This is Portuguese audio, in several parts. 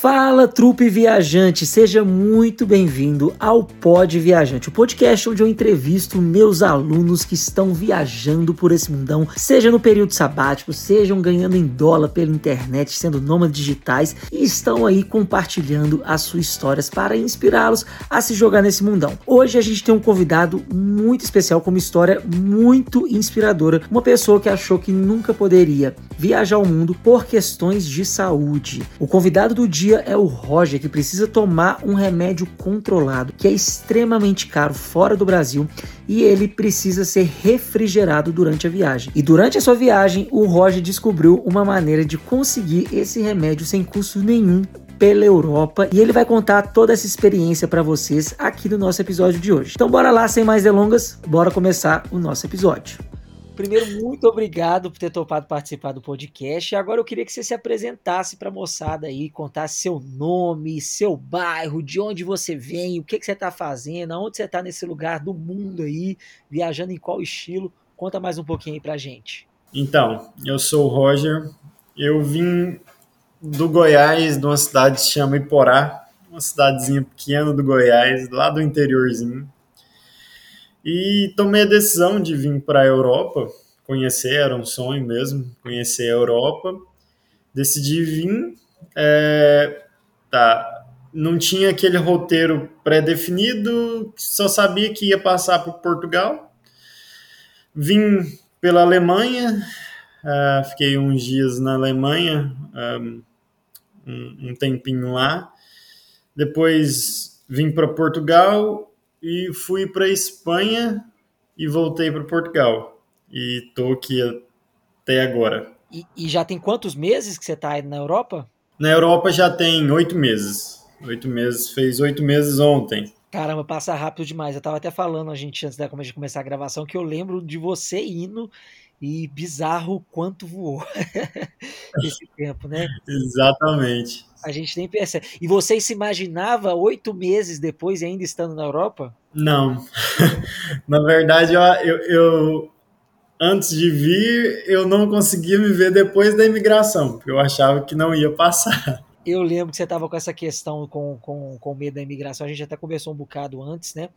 Fala, trupe viajante, seja muito bem-vindo ao Pod Viajante, o podcast onde eu entrevisto meus alunos que estão viajando por esse mundão, seja no período sabático, sejam ganhando em dólar pela internet, sendo nômades digitais e estão aí compartilhando as suas histórias para inspirá-los a se jogar nesse mundão. Hoje a gente tem um convidado muito especial com uma história muito inspiradora, uma pessoa que achou que nunca poderia viajar ao mundo por questões de saúde. O convidado do dia é o Roger, que precisa tomar um remédio controlado, que é extremamente caro fora do Brasil e ele precisa ser refrigerado durante a viagem. E durante a sua viagem, o Roger descobriu uma maneira de conseguir esse remédio sem custo nenhum pela Europa e ele vai contar toda essa experiência para vocês aqui no nosso episódio de hoje. Então bora lá, sem mais delongas, bora começar o nosso episódio. Primeiro, muito obrigado por ter topado participar do podcast. E agora eu queria que você se apresentasse para a moçada aí, contasse seu nome, seu bairro, de onde você vem, o que, que você está fazendo, aonde você está nesse lugar do mundo aí, viajando em qual estilo. Conta mais um pouquinho aí para gente. Então, eu sou o Roger. Eu vim do Goiás, de uma cidade que se chama Iporá, uma cidadezinha pequena do Goiás, lá do interiorzinho. E tomei a decisão de vir para a Europa, conhecer, era um sonho mesmo, conhecer a Europa. Decidi vir, é, tá, não tinha aquele roteiro pré-definido, só sabia que ia passar por Portugal. Vim pela Alemanha, uh, fiquei uns dias na Alemanha, um, um tempinho lá. Depois vim para Portugal, e fui para Espanha e voltei para Portugal. E tô aqui até agora. E, e, já tem quantos meses que você está na Europa? Na Europa já tem oito meses. Oito meses, fez oito meses ontem. Caramba, passa rápido demais. Eu tava até falando a gente antes de começar a gravação que eu lembro de você indo e bizarro quanto voou esse tempo, né? Exatamente. A gente nem percebe. E você se imaginava oito meses depois ainda estando na Europa? Não. na verdade, eu, eu, eu, antes de vir, eu não conseguia me ver depois da imigração, porque eu achava que não ia passar. Eu lembro que você estava com essa questão com, com, com medo da imigração, a gente até conversou um bocado antes, né?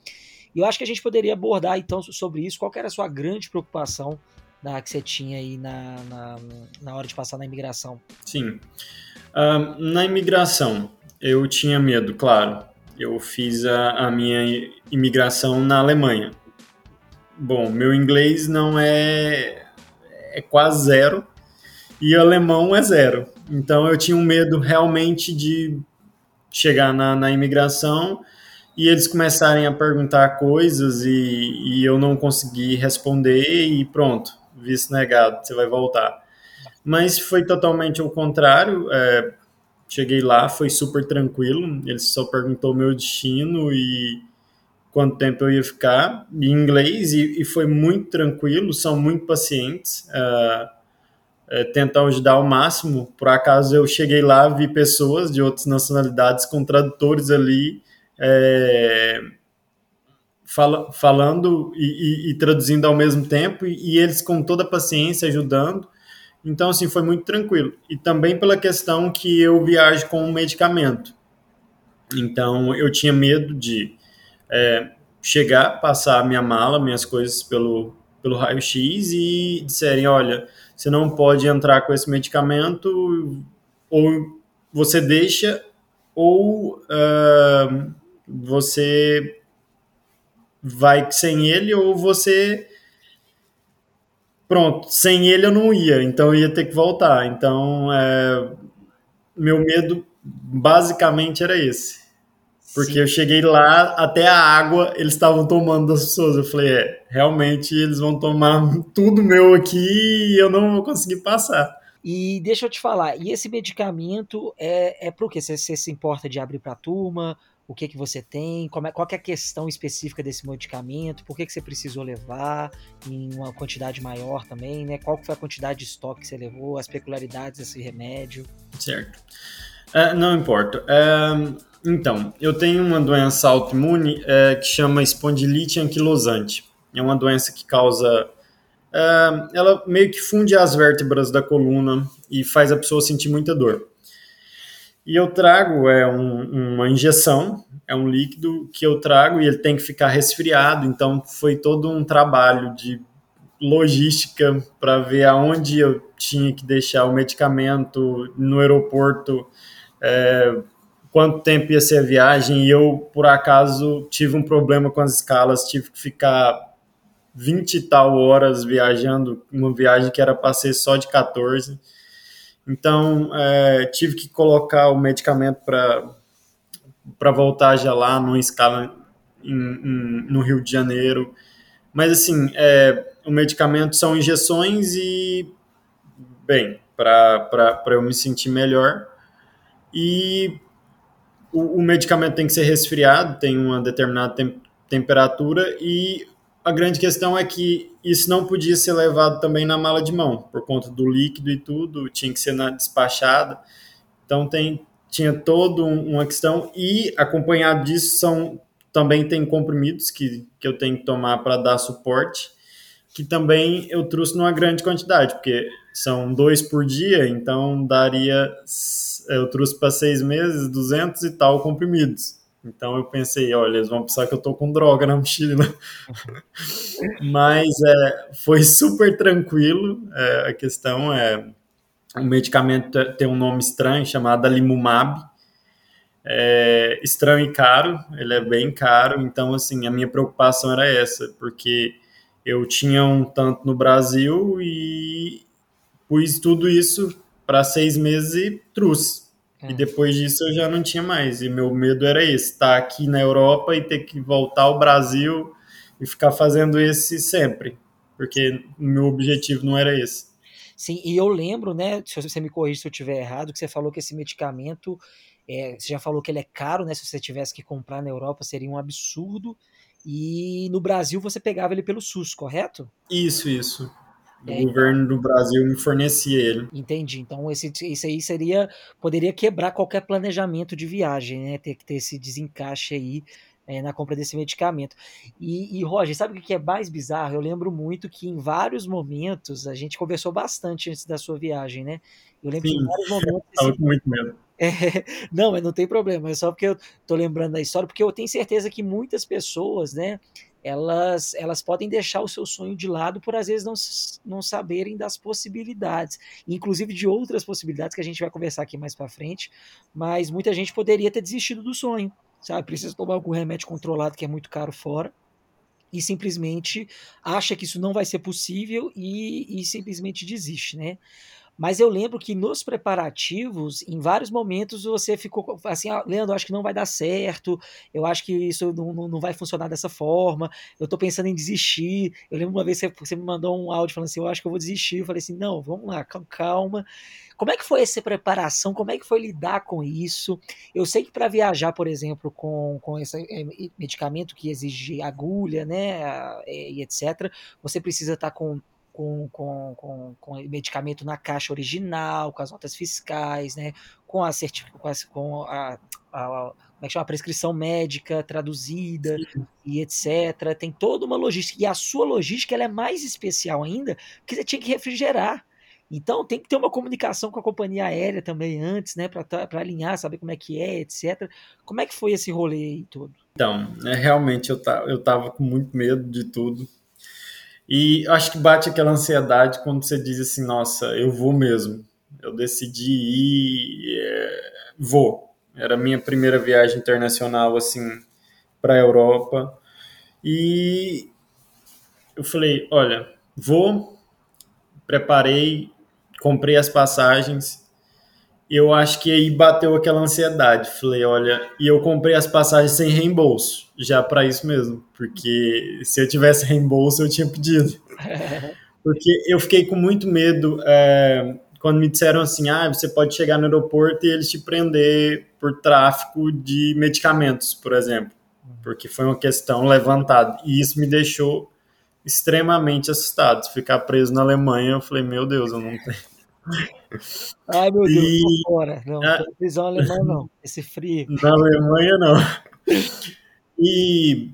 E eu acho que a gente poderia abordar então sobre isso. Qual era a sua grande preocupação da, que você tinha aí na, na, na hora de passar na imigração? Sim. Uh, na imigração, eu tinha medo, claro. Eu fiz a, a minha imigração na Alemanha. Bom, meu inglês não é, é quase zero e alemão é zero. Então eu tinha um medo realmente de chegar na, na imigração e eles começarem a perguntar coisas e, e eu não conseguir responder e pronto visto negado, você vai voltar. Mas foi totalmente o contrário. É, cheguei lá, foi super tranquilo. Ele só perguntou meu destino e quanto tempo eu ia ficar em inglês e, e foi muito tranquilo. São muito pacientes. É, é, tentam ajudar ao máximo. Por acaso eu cheguei lá, vi pessoas de outras nacionalidades com tradutores ali. É, fala, falando e, e, e, traduzindo ao mesmo tempo, e, e, eles com toda a paciência ajudando. Então, assim, foi muito tranquilo. E também pela questão que eu viajo com medicamento. Então, eu tinha medo de é, chegar, passar minha mala, minhas coisas pelo, pelo raio-x e disserem: olha, você não pode entrar com esse medicamento, ou você deixa, ou uh, você vai sem ele ou você pronto, sem ele eu não ia, então eu ia ter que voltar. Então, é, meu medo basicamente era esse. Porque Sim. eu cheguei lá, até a água eles estavam tomando das pessoas. Eu falei, é, realmente eles vão tomar tudo meu aqui e eu não vou conseguir passar. E deixa eu te falar, e esse medicamento é, é pro quê? Você, você se importa de abrir para a turma? O que que você tem, como é, qual é a questão específica desse medicamento, por que, que você precisou levar em uma quantidade maior também, né? Qual foi a quantidade de estoque que você levou, as peculiaridades desse remédio. Certo. Uh, não importa. Uh, então, eu tenho uma doença autoimune uh, que chama espondilite anquilosante. É uma doença que causa ela meio que funde as vértebras da coluna e faz a pessoa sentir muita dor. E eu trago é um, uma injeção, é um líquido que eu trago e ele tem que ficar resfriado. Então foi todo um trabalho de logística para ver aonde eu tinha que deixar o medicamento no aeroporto, é, quanto tempo ia ser a viagem. E eu, por acaso, tive um problema com as escalas, tive que ficar 20 e tal horas viajando, uma viagem que era para ser só de 14. Então, é, tive que colocar o medicamento para voltar já lá numa escala em, em, no Rio de Janeiro. Mas, assim, é, o medicamento são injeções e, bem, para eu me sentir melhor. E o, o, medicamento tem que ser resfriado, tem uma determinada tem, temperatura e a grande questão é que isso não podia ser levado também na mala de mão, por conta do líquido e tudo, tinha que ser na despachada. Então tem, tinha toda uma questão e acompanhado disso são também tem comprimidos que, que eu tenho que tomar para dar suporte, que também eu trouxe numa grande quantidade, porque são dois por dia, então daria eu trouxe para seis meses 200 e tal comprimidos. Então eu pensei, olha, eles vão pensar que eu tô com droga na mochila. Mas é, foi super tranquilo. É, a questão é o medicamento tem um nome estranho chamado Alimumab. É estranho e caro, ele é bem caro. Então, assim, a minha preocupação era essa, porque eu tinha um tanto no Brasil e pus tudo isso para seis meses e trouxe. E é. depois disso eu já não tinha mais. E meu medo era esse: estar aqui na Europa e ter que voltar ao Brasil e ficar fazendo esse sempre. Porque o meu objetivo não era esse. Sim, e eu lembro, né? Se você me corrige se eu estiver errado, que você falou que esse medicamento. É, você já falou que ele é caro, né? Se você tivesse que comprar na Europa seria um absurdo. E no Brasil você pegava ele pelo SUS, correto? Isso, isso. O é, governo do Brasil me fornecia ele. Entendi. Então, esse, isso aí seria. Poderia quebrar qualquer planejamento de viagem, né? Ter que ter esse desencaixe aí é, na compra desse medicamento. E, e, Roger, sabe o que é mais bizarro? Eu lembro muito que em vários momentos a gente conversou bastante antes da sua viagem, né? Eu lembro Sim, que em vários momentos. Estava com muito medo. É, não, mas não tem problema, é só porque eu tô lembrando da história, porque eu tenho certeza que muitas pessoas, né, elas, elas podem deixar o seu sonho de lado por às vezes não, não saberem das possibilidades, inclusive de outras possibilidades que a gente vai conversar aqui mais para frente, mas muita gente poderia ter desistido do sonho, sabe? Precisa tomar algum remédio controlado que é muito caro fora e simplesmente acha que isso não vai ser possível e, e simplesmente desiste, né? Mas eu lembro que nos preparativos, em vários momentos, você ficou assim, ah, Leandro, acho que não vai dar certo, eu acho que isso não, não, não vai funcionar dessa forma, eu tô pensando em desistir. Eu lembro uma vez que você me mandou um áudio falando assim, eu acho que eu vou desistir. Eu falei assim, não, vamos lá, calma. Como é que foi essa preparação? Como é que foi lidar com isso? Eu sei que para viajar, por exemplo, com, com esse é, medicamento que exige agulha, né, e etc., você precisa estar tá com com, com, com, com medicamento na caixa original, com as notas fiscais, né, com a, com a, com a, a, como é a prescrição médica traduzida Sim. e etc. Tem toda uma logística. E a sua logística ela é mais especial ainda, porque você tinha que refrigerar. Então tem que ter uma comunicação com a companhia aérea também antes, né, para alinhar, saber como é que é, etc. Como é que foi esse rolê aí todo? Então, é, realmente eu, eu tava com muito medo de tudo. E acho que bate aquela ansiedade quando você diz assim, nossa, eu vou mesmo. Eu decidi ir, é, vou. Era a minha primeira viagem internacional assim para a Europa. E eu falei, olha, vou, preparei, comprei as passagens eu acho que aí bateu aquela ansiedade. Falei, olha, e eu comprei as passagens sem reembolso, já para isso mesmo, porque se eu tivesse reembolso eu tinha pedido. Porque eu fiquei com muito medo é, quando me disseram assim: ah, você pode chegar no aeroporto e eles te prender por tráfico de medicamentos, por exemplo, porque foi uma questão levantada. E isso me deixou extremamente assustado. Ficar preso na Alemanha, eu falei: meu Deus, eu não tenho. Ai, meu Deus, e... fora. Não, a... prisão alemã não. Esse frio. Na Alemanha, não. E,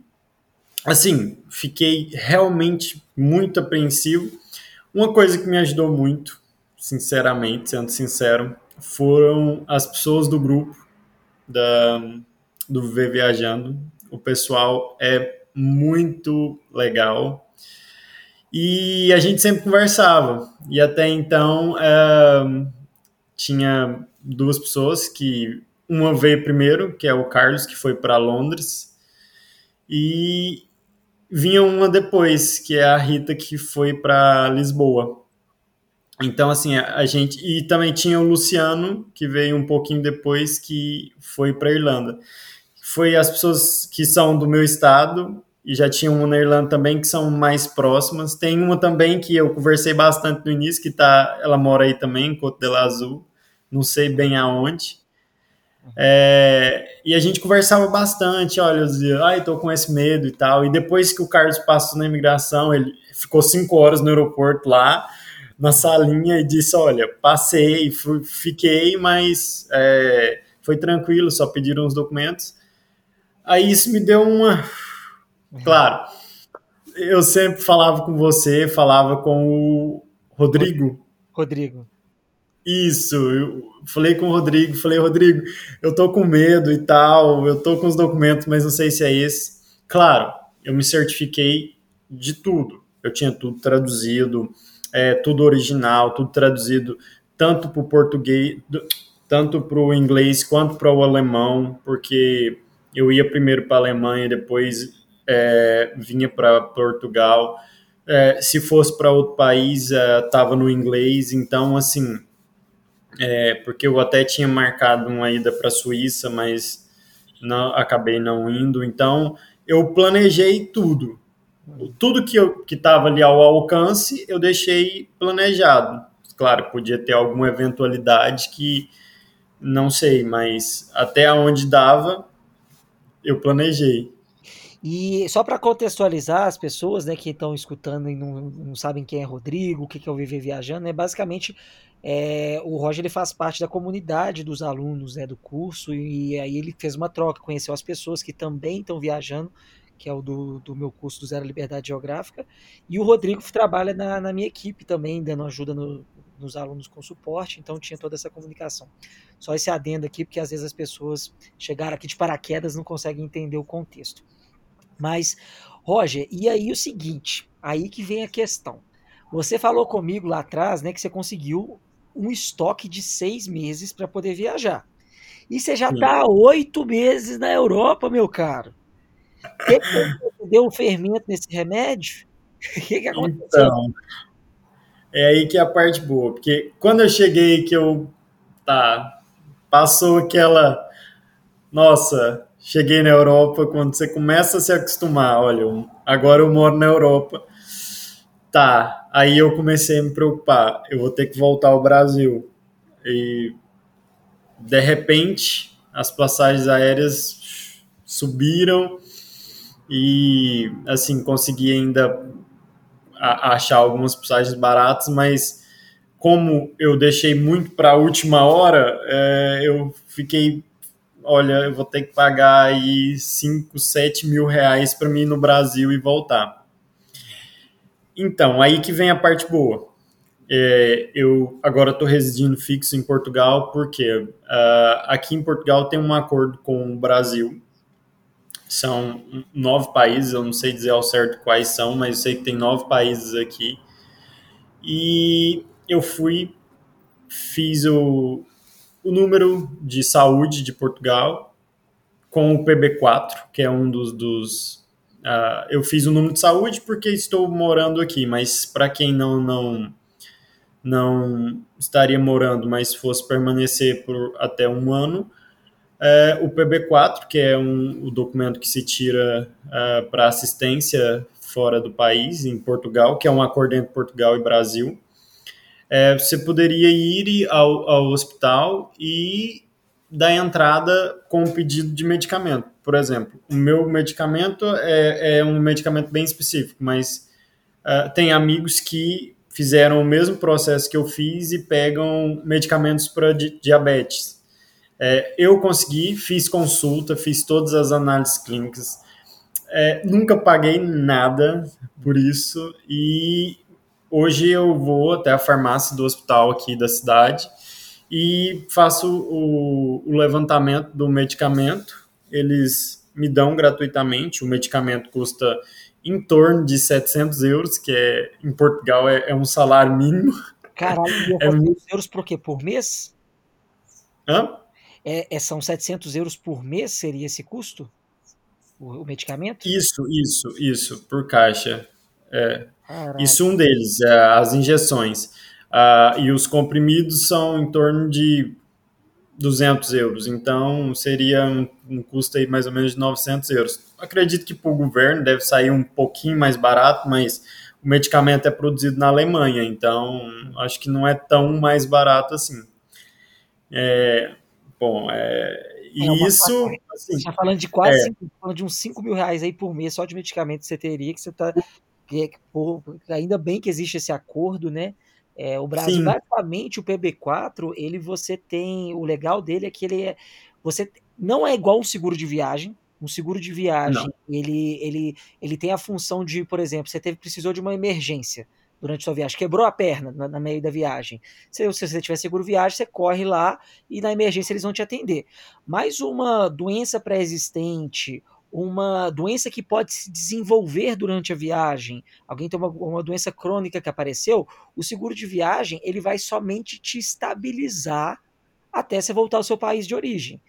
assim, fiquei realmente muito apreensivo. Uma coisa que me ajudou muito, sinceramente, sendo sincero, foram as pessoas do grupo da, do Viver Viajando. O pessoal é muito legal. E a gente sempre conversava. E até então uh, tinha duas pessoas que uma veio primeiro, que é o Carlos, que foi para Londres, e vinha uma depois, que é a Rita, que foi para Lisboa. Então, assim, a, a, gente. E também tinha o Luciano, que veio um pouquinho depois, que foi para Irlanda. Foi as pessoas que são do meu estado, e já tinha uma na Irlanda também, que são mais próximas. Tem uma também que eu conversei bastante no início, que tá, ela mora aí também, em Côte de Azul, não sei bem aonde. É, e a gente conversava bastante, olha, eu dizia, ai, tô com esse medo e tal. E depois que o Carlos passou na imigração, ele ficou cinco horas no aeroporto lá, na salinha, e disse, olha, passei, fui, fiquei, mas é, foi tranquilo, só pediram os documentos. Aí isso me deu uma... Claro, eu sempre falava com você, falava com o Rodrigo. Rodrigo. Isso, eu falei com o Rodrigo, falei, Rodrigo, eu tô com medo e tal, eu tô com os documentos, mas não sei se é esse. Claro, eu me certifiquei de tudo. Eu tinha tudo traduzido, é, tudo original, tudo traduzido tanto para o português, tanto para o inglês quanto para o alemão, porque eu ia primeiro para a Alemanha, depois é, vinha para Portugal. É, se fosse para outro país, estava é, no inglês. Então, assim, é, porque eu até tinha marcado uma ida para a Suíça, mas não, acabei não indo. Então, eu planejei tudo. Tudo que estava ali ao alcance, eu deixei planejado. Claro, podia ter alguma eventualidade que não sei, mas até onde dava, eu planejei. E só para contextualizar as pessoas né, que estão escutando e não, não sabem quem é Rodrigo, o que, que é o Viver Viajando, é basicamente é, o Roger ele faz parte da comunidade dos alunos né, do curso e aí ele fez uma troca, conheceu as pessoas que também estão viajando, que é o do, do meu curso do Zero Liberdade Geográfica, e o Rodrigo trabalha na, na minha equipe também, dando ajuda no, nos alunos com suporte, então tinha toda essa comunicação. Só esse adendo aqui, porque às vezes as pessoas chegaram aqui de paraquedas não conseguem entender o contexto. Mas, Roger, e aí o seguinte, aí que vem a questão. Você falou comigo lá atrás, né, que você conseguiu um estoque de seis meses para poder viajar. E você já está oito meses na Europa, meu caro. que deu um fermento nesse remédio? O que, que aconteceu? Então, é aí que é a parte boa, porque quando eu cheguei que eu tá passou aquela nossa, cheguei na Europa, quando você começa a se acostumar, olha, agora eu moro na Europa. Tá, aí eu comecei a me preocupar, eu vou ter que voltar ao Brasil. E de repente as passagens aéreas subiram e assim consegui ainda achar algumas passagens baratas, mas como eu deixei muito para a última hora, é, eu fiquei, olha, eu vou ter que pagar aí 5, 7 mil reais para mim ir no Brasil e voltar. Então, aí que vem a parte boa. É, eu agora estou residindo fixo em Portugal porque uh, aqui em Portugal tem um acordo com o Brasil. São nove países, eu não sei dizer ao certo quais são, mas eu sei que tem nove países aqui. E eu fui, fiz o, o número de saúde de Portugal com o PB4, que é um dos, dos Uh, eu fiz o número de saúde porque estou morando aqui, mas para quem não, não não estaria morando, mas fosse permanecer por até um ano, é, o PB4, que é um, o documento que se tira uh, para assistência fora do país, em Portugal, que é um acordo entre Portugal e Brasil, é, você poderia ir ao, ao hospital e dar entrada com um pedido de medicamento. Por exemplo, o meu medicamento é, é um medicamento bem específico, mas uh, tem amigos que fizeram o mesmo processo que eu fiz e pegam medicamentos para di diabetes. É, eu consegui, fiz consulta, fiz todas as análises clínicas, é, nunca paguei nada por isso e hoje eu vou até a farmácia do hospital aqui da cidade e faço o, o levantamento do medicamento. Eles me dão gratuitamente. O medicamento custa em torno de 700 euros, que é, em Portugal é, é um salário mínimo. Caralho, é 700 euros por quê? Por mês? Hã? É, é, são 700 euros por mês, seria esse custo? O, o medicamento? Isso, isso, isso, por caixa. É. Isso um deles, é, as injeções. Uh, e os comprimidos são em torno de 200 euros, então seria um, um, custo aí mais ou menos de 900 euros. Acredito que para o governo deve sair um pouquinho mais barato, mas o medicamento é produzido na Alemanha, então acho que não é tão mais barato assim. É, bom, é, e é isso. Assim, você está falando de quase é, cinco, falando de uns 5 mil reais aí por mês só de medicamento que você teria, que você está. Ainda bem que existe esse acordo, né? É, o Brasil, Sim. basicamente, o PB4, ele você tem. O legal dele é que ele é. Você não é igual um seguro de viagem. Um seguro de viagem, ele, ele, ele tem a função de, por exemplo, você teve, precisou de uma emergência durante sua viagem, quebrou a perna na, na meio da viagem. Se, se, você tiver seguro viagem, você corre lá e na emergência eles vão te atender. Mas uma doença pré-existente uma doença que pode se desenvolver durante a viagem, alguém tem uma, uma, doença crônica que apareceu, o seguro de viagem ele vai somente te estabilizar até você voltar ao seu país de origem.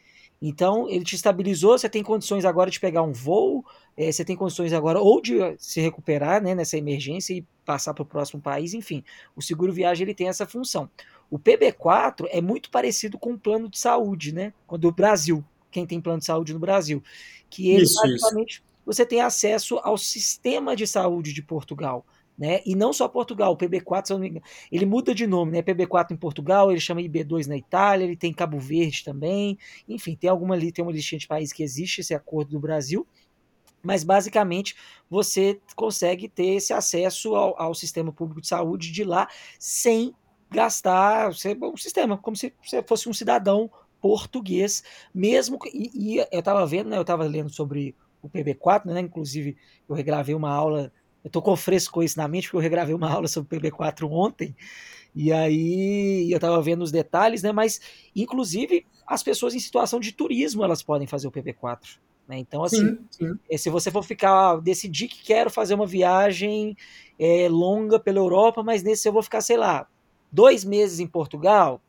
Então, ele te estabilizou, você tem condições agora de pegar um voo, é, você tem condições agora ou de se recuperar né, nessa emergência e passar para o próximo país, enfim. O seguro viagem ele tem essa função. O PB4 é muito parecido com o plano de saúde, né? Quando o Brasil, quem tem plano de saúde no Brasil que ele isso, basicamente isso. você tem acesso ao sistema de saúde de Portugal. Né? E não só Portugal, o PB4, ele muda de nome, né? PB4 em Portugal, ele chama IB2 na Itália, ele tem Cabo Verde também, enfim, tem alguma ali, tem uma listinha de países que existe esse acordo do Brasil, mas basicamente você consegue ter esse acesso ao, ao sistema público de saúde de lá sem gastar um sistema, como se você fosse um cidadão português, mesmo e, e eu estava vendo, né, eu estava lendo sobre o PB4, né, inclusive eu regravei uma aula, eu estou com fresco isso na mente, porque eu regravei uma aula sobre o PB4 ontem, e aí eu estava vendo os detalhes, né, mas inclusive as pessoas em situação de turismo, elas podem fazer o PB4, né, então assim, sim, sim. Eh, se você for ficar, decidir que quero fazer uma viagem é, longa pela Europa, mas nesse eu vou ficar, sei lá, dois meses em Portugal,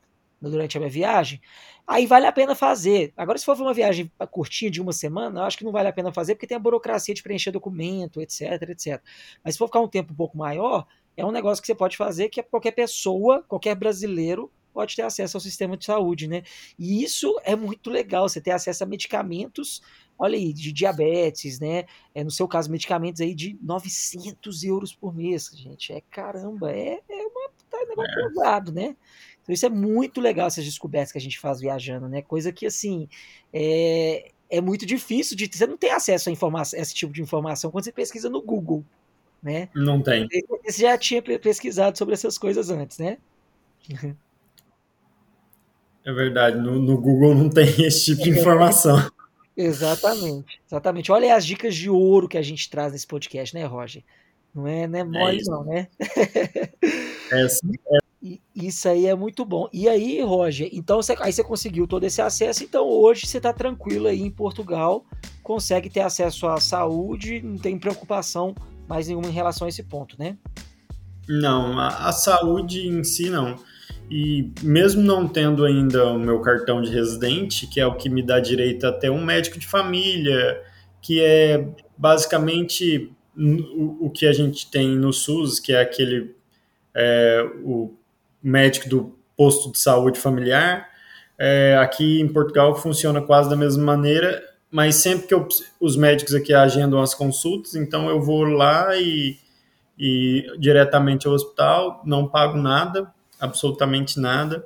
durante a minha viagem, aí vale a pena fazer. Agora, se for uma viagem curtinha de uma semana, eu acho que não vale a pena fazer, porque tem a burocracia de preencher documento, etc, etc. Mas se for ficar um tempo um pouco maior, é um negócio que você pode fazer que qualquer pessoa, qualquer brasileiro, pode ter acesso ao sistema de saúde, né? E isso é muito legal, você ter acesso a medicamentos, olha aí, de diabetes, né? É, no seu caso, medicamentos aí de 900 euros por mês, gente. É caramba, é, é uma, tá um negócio é. pesado, né? Então isso é muito legal, essas descobertas que a gente faz viajando, né? Coisa que, assim, é, é muito difícil de... Você não tem acesso a, informação, a esse tipo de informação quando você pesquisa no Google, né? Não tem. Você já tinha pesquisado sobre essas coisas antes, né? É verdade, no, no Google não tem esse tipo de informação. Exatamente, exatamente. Olha as dicas de ouro que a gente traz nesse podcast, né, Roger? Não é, não é, é mole, é não, né? É, isso aí é muito bom. E aí, Roger, então você, aí você conseguiu todo esse acesso, então hoje você está tranquilo aí em Portugal, consegue ter acesso à saúde, não tem preocupação mais nenhuma em relação a esse ponto, né? Não, a, a saúde em si não. E mesmo não tendo ainda o meu cartão de residente, que é o que me dá direito a ter um médico de família, que é basicamente o, o que a gente tem no SUS, que é aquele é, o médico do posto de saúde familiar. É, aqui em Portugal funciona quase da mesma maneira, mas sempre que eu, os médicos aqui agendam as consultas, então eu vou lá e, e diretamente ao hospital, não pago nada, absolutamente nada,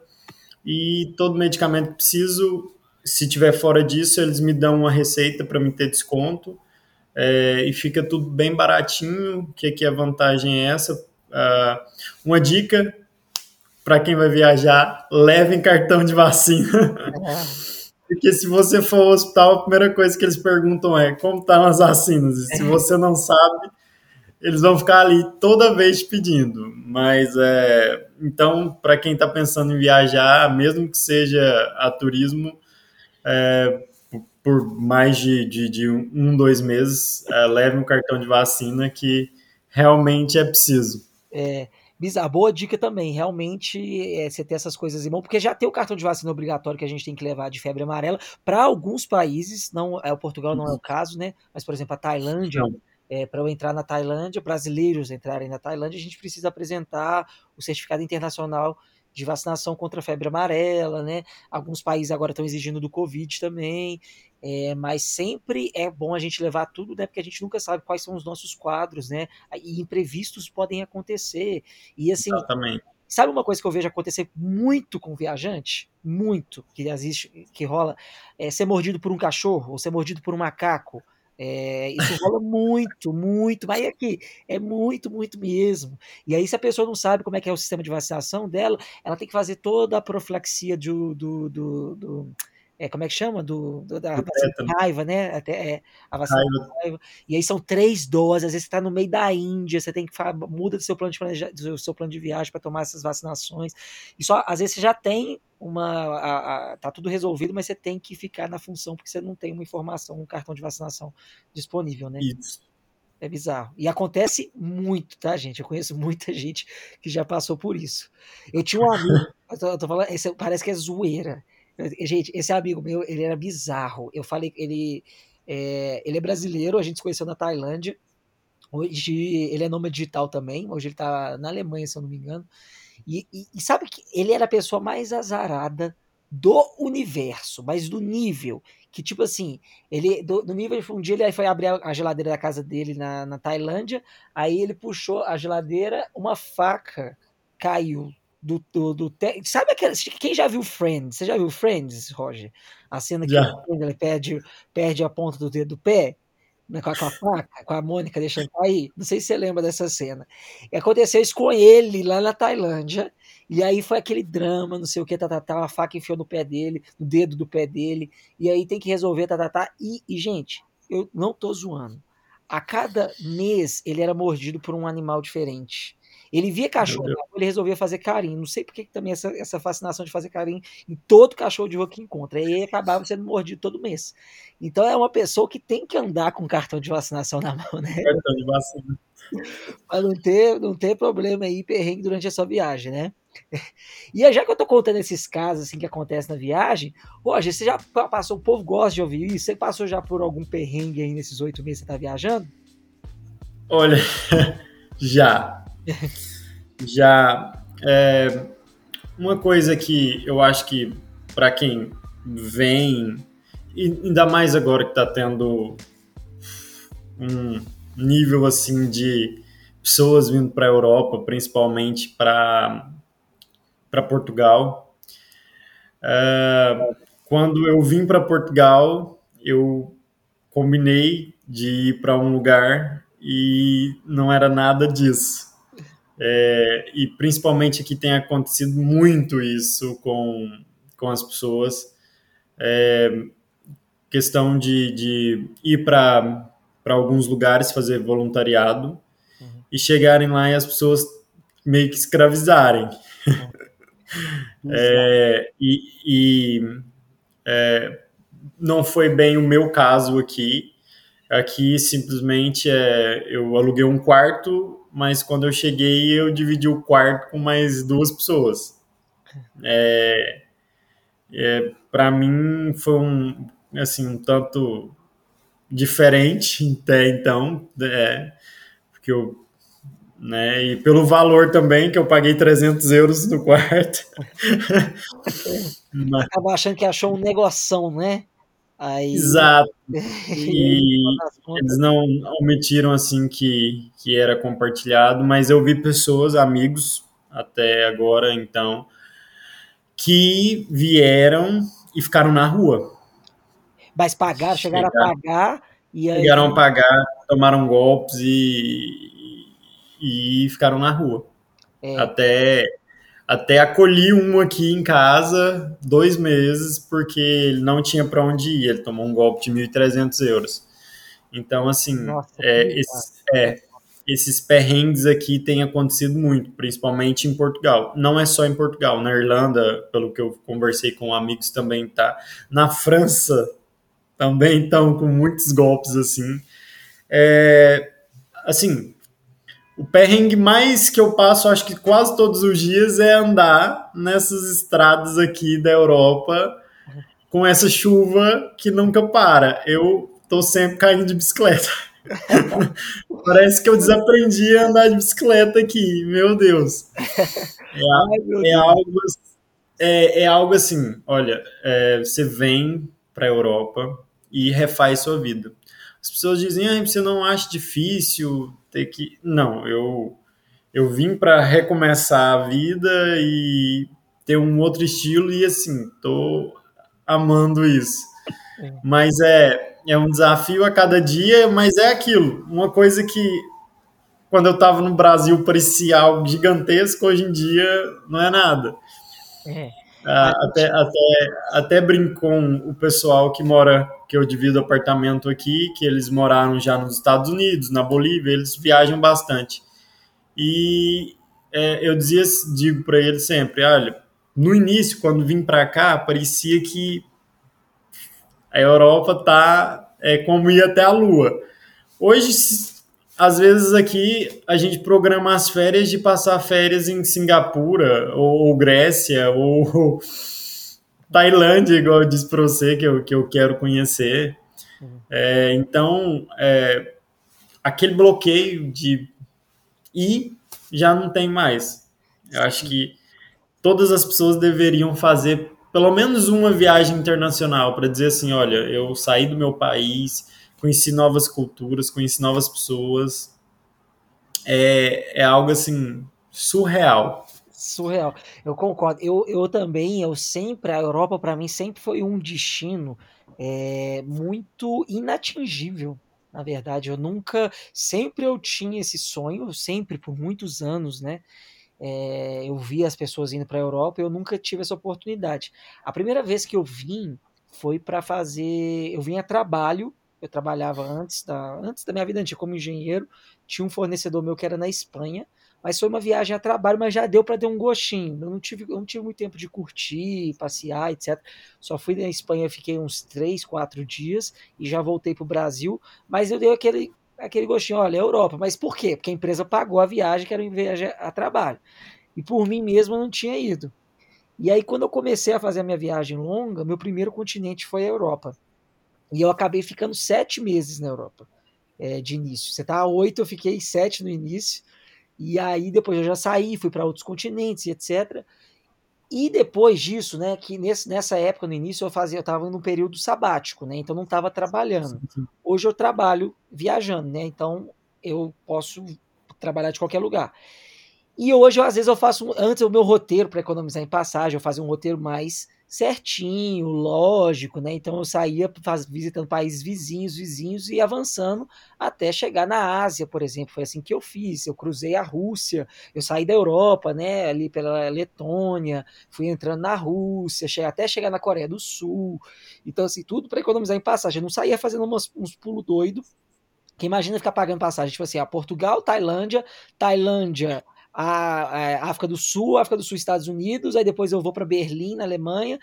e todo medicamento que preciso, se tiver fora disso, eles me dão uma receita para me ter desconto, é, e fica tudo bem baratinho, que aqui a vantagem é essa. Uh, uma dica para quem vai viajar, levem cartão de vacina. É. Porque se você for ao hospital, a primeira coisa que eles perguntam é como estão as vacinas. E se é. você não sabe, eles vão ficar ali toda vez pedindo. Mas é, então, para quem está pensando em viajar, mesmo que seja a turismo, é, por mais de, de, de, um, dois meses, é, leve um cartão de vacina que realmente é preciso. É, bizarro. Boa dica também. Realmente, é, você ter essas coisas em mão, porque já tem o cartão de vacina obrigatório que a gente tem que levar de febre amarela para alguns países. Não, é o Portugal não é o caso, né? Mas, por exemplo, a Tailândia. É, para eu entrar na Tailândia, brasileiros entrarem na Tailândia, a gente precisa apresentar o certificado internacional de vacinação contra a febre amarela, né? Alguns países agora estão exigindo do Covid também, é, mas sempre é bom a gente levar tudo, né? Porque a gente nunca sabe quais são os nossos quadros, né? E imprevistos podem acontecer. E assim. Exatamente. Sabe uma coisa que eu vejo acontecer muito com viajante? Muito, que existe, que rola, é ser mordido por um cachorro ou ser mordido por um macaco. É, isso rola muito, muito, mas aqui é muito, muito mesmo. E aí, se a pessoa não sabe como é que é o sistema de vacinação dela, ela tem que fazer toda a profilaxia do, do, do, do é, como é que chama? Do, do da vacina de raiva, né? Até, é, a vacina raiva. raiva. E aí são três doses, às vezes você está no meio da Índia, você tem que muda do seu plano de, planeja, do seu plano de viagem para tomar essas vacinações. E só, às vezes você já tem uma. A, a, tá tudo resolvido, mas você tem que ficar na função, porque você não tem uma informação, um cartão de vacinação disponível, né? Isso. É bizarro. E acontece muito, tá, gente? Eu conheço muita gente que já passou por isso. Eu tinha um amigo, eu tô, eu tô falando, esse, parece que é zoeira. Gente, esse amigo meu, ele era bizarro. Eu falei, ele é, ele é brasileiro, a gente se conheceu na Tailândia. Hoje ele é nome digital também. Hoje ele tá na Alemanha, se eu não me engano. E, e, e sabe que ele era a pessoa mais azarada do universo, mas do nível que tipo assim, ele do, do nível um dia ele foi abrir a, geladeira da casa dele na, na Tailândia, aí ele puxou a geladeira, uma faca caiu do, do, do te... sabe aquela, quem já viu Friends? Você já viu Friends, Roger? A cena que ele perde, perde a ponta do dedo do pé né, com, a, com a faca, com a Mônica deixando cair. Não sei se você lembra dessa cena. E aconteceu isso com ele lá na Tailândia. E aí foi aquele drama, não sei o que, tá, tá, tá, a faca enfiou no pé dele, no dedo do pé dele. E aí tem que resolver, tá, tá, tá. E, e gente, eu não tô zoando. A cada mês ele era mordido por um animal diferente. Ele via cachorro, ele resolvia fazer carinho. Não sei por que também essa, essa fascinação de fazer carinho em todo cachorro de rua que encontra. E aí acabava sendo mordido todo mês. Então é uma pessoa que tem que andar com cartão de vacinação na mão, né? Cartão de vacina. Para não ter, não ter problema aí, perrengue durante a sua viagem, né? E já que eu tô contando esses casos assim que acontecem na viagem, hoje você já passou, o povo gosta de ouvir isso, você passou já por algum perrengue aí nesses oito meses que você tá viajando? Olha, já. Já é, uma coisa que eu acho que para quem vem, ainda mais agora que está tendo um nível assim de pessoas vindo para a Europa, principalmente para para Portugal. É, quando eu vim para Portugal, eu combinei de ir para um lugar e não era nada disso. É, e principalmente aqui tem acontecido muito isso com, com as pessoas. É, questão de, de ir para alguns lugares fazer voluntariado uhum. e chegarem lá e as pessoas meio que escravizarem. Uhum. é, e, e é, não foi bem o meu caso aqui. Aqui simplesmente é, eu aluguei um quarto mas quando eu cheguei eu dividi o quarto com mais duas pessoas. É, é, para mim foi um assim um tanto diferente até então, é, porque eu né, e pelo valor também que eu paguei 300 euros no quarto. Acaba achando que achou um negoção, né? Aí, Exato. E eles não omitiram assim que, que era compartilhado, mas eu vi pessoas, amigos até agora, então, que vieram e ficaram na rua. Mas pagaram, chegaram, chegaram a pagar e aí... Chegaram a pagar, tomaram golpes e, e ficaram na rua. É. Até até acolhi um aqui em casa dois meses porque ele não tinha para onde ir. Ele tomou um golpe de 1.300 euros. Então, assim, Nossa, é, esse, é, esses perrengues aqui têm acontecido muito, principalmente em Portugal. Não é só em Portugal, na Irlanda, pelo que eu conversei com amigos também tá. Na França também estão com muitos golpes assim. É, assim, o perrengue mais que eu passo, acho que quase todos os dias, é andar nessas estradas aqui da Europa com essa chuva que nunca para. Eu tô sempre caindo de bicicleta. Parece que eu desaprendi a andar de bicicleta aqui, meu Deus. É, Ai, meu é Deus. algo, é, é, algo assim, olha, é, você vem para a Europa e refaz sua vida. As pessoas dizem, ah, você não acha difícil ter que. Não, eu, eu vim para recomeçar a vida e ter um outro estilo e assim, tô amando isso. É. Mas é, é um desafio a cada dia, mas é aquilo. Uma coisa que quando eu estava no Brasil parecia algo gigantesco, hoje em dia não é nada. É. Ah, até, até, até brincou o pessoal que mora, que eu divido apartamento aqui, que eles moraram já nos Estados Unidos, na Bolívia, eles viajam bastante. E é, eu dizia, digo para eles sempre, olha, no início, quando vim para cá, parecia que a Europa tá é, como ir até a Lua. Hoje, às vezes aqui a gente programa as férias de passar férias em Singapura ou, ou Grécia ou Tailândia, igual eu disse para você que eu, que eu quero conhecer. É, então, é, aquele bloqueio de ir já não tem mais. Eu acho que todas as pessoas deveriam fazer pelo menos uma viagem internacional para dizer assim, olha, eu saí do meu país, conheci novas culturas, conheci novas pessoas. É, é algo assim surreal. Surreal. Eu concordo. Eu, eu também, eu sempre, a Europa para mim sempre foi um destino é, muito inatingível. Na verdade, eu nunca, sempre eu tinha esse sonho, sempre por muitos anos, né? É, eu vi as pessoas indo para a Europa, eu nunca tive essa oportunidade. A primeira vez que eu vim foi para fazer, eu vim a trabalho eu trabalhava antes da, antes da minha vida antiga como engenheiro, tinha um fornecedor meu que era na Espanha, mas foi uma viagem a trabalho, mas já deu para ter um gostinho. Eu não tive, eu não tive muito tempo de curtir, passear, etc. Só fui na Espanha, fiquei uns três, quatro dias e já voltei para o Brasil, mas eu dei aquele, aquele gostinho, olha, Europa. Mas por quê? Porque a empresa pagou a viagem, que era uma viagem a trabalho. E por mim mesmo eu não tinha ido. E aí, quando eu comecei a fazer a minha viagem longa, meu primeiro continente foi a Europa. E eu acabei ficando sete meses na Europa é, de início. Você tá a oito, eu fiquei sete no início. E aí depois eu já saí, fui para outros continentes e etc. E depois disso, né, que nesse, nessa época, no início, eu fazia, eu estava num período sabático, né, então não estava trabalhando. Hoje eu trabalho viajando, né, então eu posso trabalhar de qualquer lugar. E hoje, às vezes, eu faço, antes o meu roteiro para economizar em passagem, eu fazia um roteiro mais certinho, lógico, né? Então eu saía faz, visitando países vizinhos, vizinhos e avançando até chegar na Ásia, por exemplo. Foi assim que eu fiz. Eu cruzei a Rússia, eu saí da Europa, né? Ali pela Letônia, fui entrando na Rússia, cheguei, até chegar na Coreia do Sul. Então, assim, tudo para economizar em passagem. Eu não saía fazendo umas, uns pulos doidos. Que imagina ficar pagando passagem, tipo assim, a Portugal, Tailândia, Tailândia, a, a, África do Sul, África do Sul, Estados Unidos, aí depois eu vou para Berlim, na Alemanha,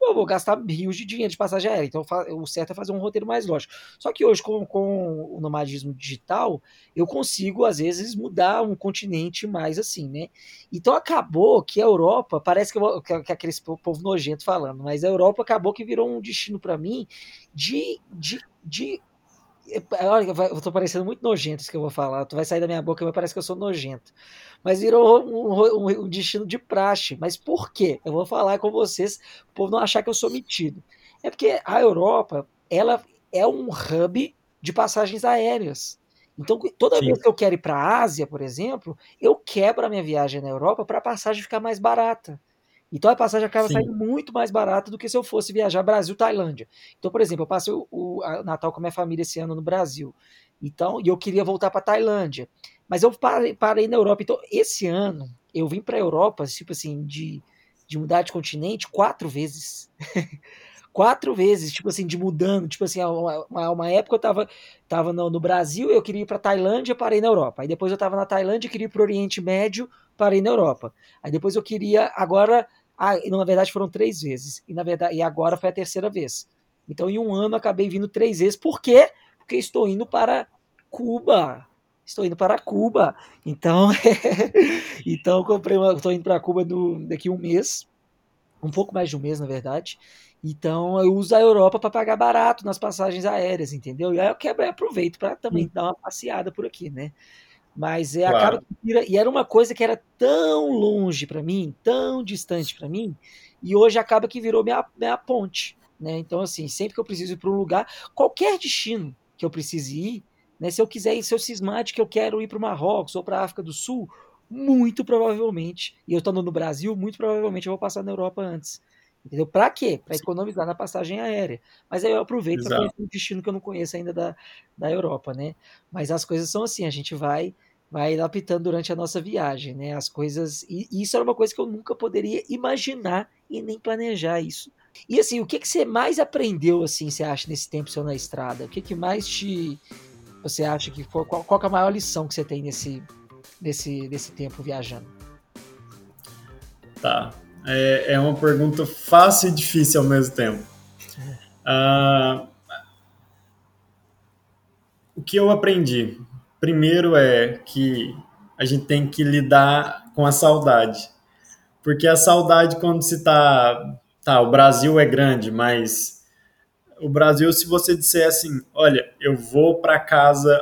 eu vou gastar rios de dinheiro de passagem aérea. Então, o certo é fazer um roteiro mais lógico. Só que hoje, com, com o nomadismo digital, eu consigo, às vezes, mudar um continente mais assim, né? Então, acabou que a Europa, parece que, eu, que, que aquele povo nojento falando, mas a Europa acabou que virou um destino para mim de, de, de Olha, eu tô parecendo muito nojento isso que eu vou falar. Tu vai sair da minha boca e vai parecer que eu sou nojento. Mas virou um, um, um, destino de praxe. Mas por quê? Eu vou falar com vocês, o povo não achar que eu sou metido. É porque a Europa, ela é um hub de passagens aéreas. Então, toda Sim. vez que eu quero ir para a Ásia, por exemplo, eu quebro a minha viagem na Europa para a passagem ficar mais barata. Então a passagem acaba Sim. saindo muito mais barata do que se eu fosse viajar Brasil-Tailândia. Então, por exemplo, eu passei o, o Natal com a minha família esse ano no Brasil. Então, e eu queria voltar para Tailândia. Mas eu parei, parei na Europa. Então, esse ano, eu vim para a Europa, tipo assim, de, de mudar de continente quatro vezes. quatro vezes, tipo assim, de mudando, tipo assim, uma, uma época eu tava, tava no, no Brasil, eu queria ir pra Tailândia, parei na Europa. Aí depois eu tava na Tailândia, queria ir pro Oriente Médio, parei na Europa. Aí depois eu queria, agora, ah, na verdade foram três vezes, e na verdade, e agora foi a terceira vez. Então em um ano acabei vindo três vezes, por quê? Porque estou indo para Cuba. Estou indo para Cuba. Então, então comprei uma, estou indo para Cuba do, daqui um mês, um pouco mais de um mês, na verdade. Então eu uso a Europa para pagar barato nas passagens aéreas, entendeu? E aí eu quebro e aproveito para também dar uma passeada por aqui, né? Mas é, claro. acaba e era uma coisa que era tão longe para mim, tão distante para mim, e hoje acaba que virou minha, minha ponte, né? Então assim, sempre que eu preciso ir para um lugar, qualquer destino que eu precise ir, né? Se eu quiser ir, se eu cismar de que eu quero ir para o Marrocos ou para a África do Sul, muito provavelmente, e eu estando no Brasil, muito provavelmente eu vou passar na Europa antes. Entendeu? Para quê? Para economizar na passagem aérea. Mas aí eu aproveito para conhecer um destino que eu não conheço ainda da, da Europa, né? Mas as coisas são assim, a gente vai vai adaptando durante a nossa viagem, né? As coisas e isso era uma coisa que eu nunca poderia imaginar e nem planejar isso. E assim, o que que você mais aprendeu assim, você acha nesse tempo seu na estrada? O que que mais te você acha que foi qual, qual é a maior lição que você tem nesse nesse nesse tempo viajando? Tá. É, é uma pergunta fácil e difícil ao mesmo tempo. Uh, o que eu aprendi? Primeiro é que a gente tem que lidar com a saudade. Porque a saudade, quando se tá. Tá, o Brasil é grande, mas o Brasil, se você disser assim: olha, eu vou para casa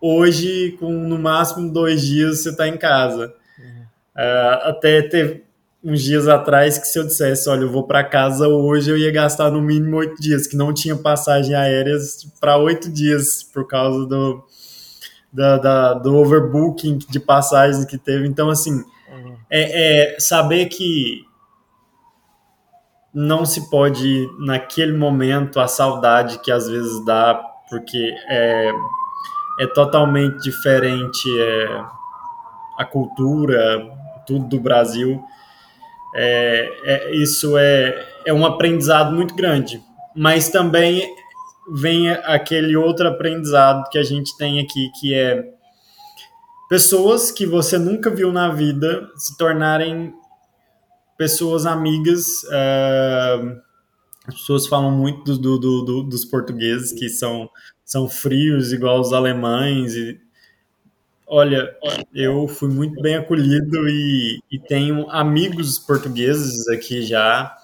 hoje, com no máximo dois dias você está em casa. Uhum. Uh, até ter uns dias atrás que se eu dissesse, olha, eu vou para casa hoje, eu ia gastar no mínimo oito dias, que não tinha passagem aéreas para oito dias por causa do, da, da, do overbooking de passagens que teve. Então, assim, uhum. é, é, saber que não se pode, naquele momento, a saudade que às vezes dá, porque é, é totalmente diferente é, a cultura, tudo do Brasil é, é, isso é, é um aprendizado muito grande. Mas também vem aquele outro aprendizado que a gente tem aqui, que é pessoas que você nunca viu na vida se tornarem pessoas amigas. Uh, as pessoas falam muito do, do, do, dos portugueses, que são, são frios, igual os alemães, e Olha, eu fui muito bem acolhido e, e tenho amigos portugueses aqui já.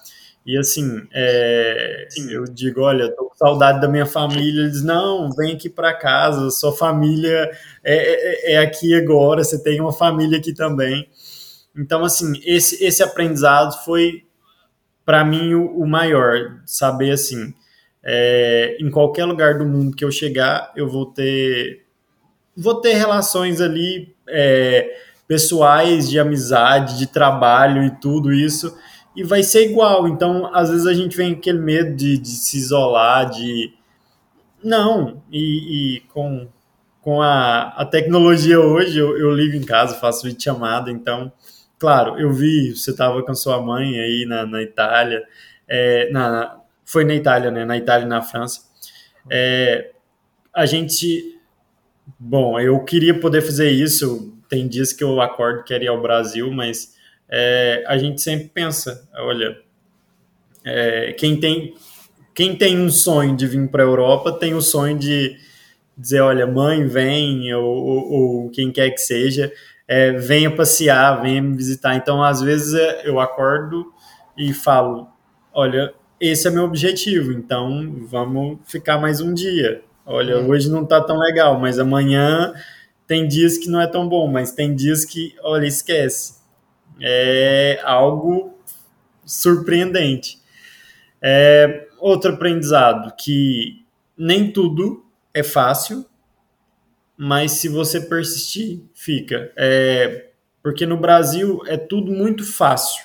E assim, é, eu digo, olha, tô com saudade da minha família. Eles, não, vem aqui para casa, sua família é, é, é, aqui agora, você tem uma família aqui também. Então, assim, esse, esse aprendizado foi, para mim, o, o, maior. Saber, assim, é, em qualquer lugar do mundo que eu chegar, eu vou ter vou ter relações ali é, pessoais, de amizade, de trabalho e tudo isso, e vai ser igual. Então, às vezes a gente vem aquele medo de, de se isolar, de. Não, e, e com, com a, a tecnologia hoje, eu, eu ligo em casa, faço vídeo chamada, então, claro, eu vi, você estava com sua mãe aí na, na Itália, é, na, foi na Itália, né? Na Itália e na França. É, a gente Bom, eu queria poder fazer isso. Tem dias que eu acordo quero ir ao Brasil, mas é, a gente sempre pensa, olha, é, quem tem quem tem um sonho de vir para a Europa tem o sonho de dizer, olha, mãe, vem, ou, ou, ou quem quer que seja, é, venha passear, venha me visitar. Então, às vezes é, eu acordo e falo, olha, esse é meu objetivo, então vamos ficar mais um dia. Olha, é. hoje não tá tão legal, mas amanhã tem dias que não é tão bom, mas tem dias que, olha, esquece. É algo surpreendente. É, outro aprendizado que nem tudo é fácil, mas se você persistir, fica. É, porque no Brasil é tudo muito fácil,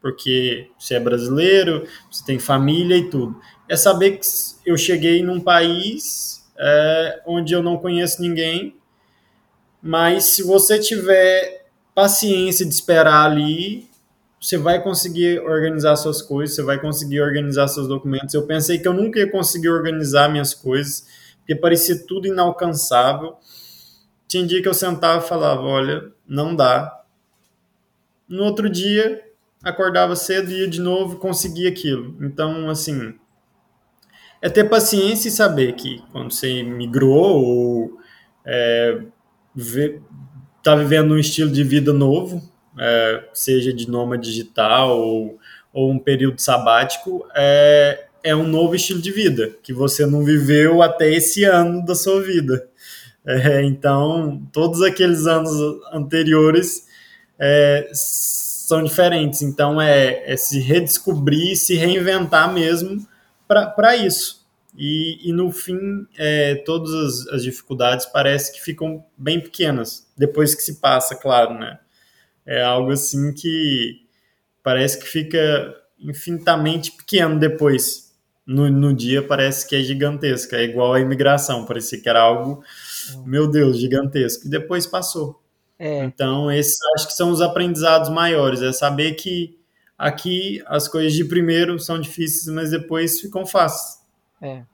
porque você é brasileiro, você tem família e tudo. É saber que eu cheguei num país é, onde eu não conheço ninguém, mas se você tiver paciência de esperar ali, você vai conseguir organizar suas coisas, você vai conseguir organizar seus documentos. Eu pensei que eu nunca ia conseguir organizar minhas coisas, porque parecia tudo inalcançável. Tinha dia que eu sentava e falava: olha, não dá. No outro dia, acordava cedo, ia de novo e conseguia aquilo. Então, assim, é ter paciência e saber que quando você migrou ou é, está vivendo um estilo de vida novo, é, seja de nômade digital ou, ou um período sabático, é, é um novo estilo de vida que você não viveu até esse ano da sua vida. É, então, todos aqueles anos anteriores é, são diferentes. Então, é, é se redescobrir, se reinventar mesmo para isso. E, e, no fim, é, todas as, as, dificuldades parece que ficam bem pequenas, depois que se passa, claro, né? É algo assim que parece que fica infinitamente pequeno depois. No, no dia parece que é gigantesca, é igual a imigração, parecia que era algo, meu Deus, gigantesco. E depois passou. É. Então, esses acho que são os aprendizados maiores, é saber que aqui as coisas de primeiro são difíceis, mas depois ficam fáceis. É.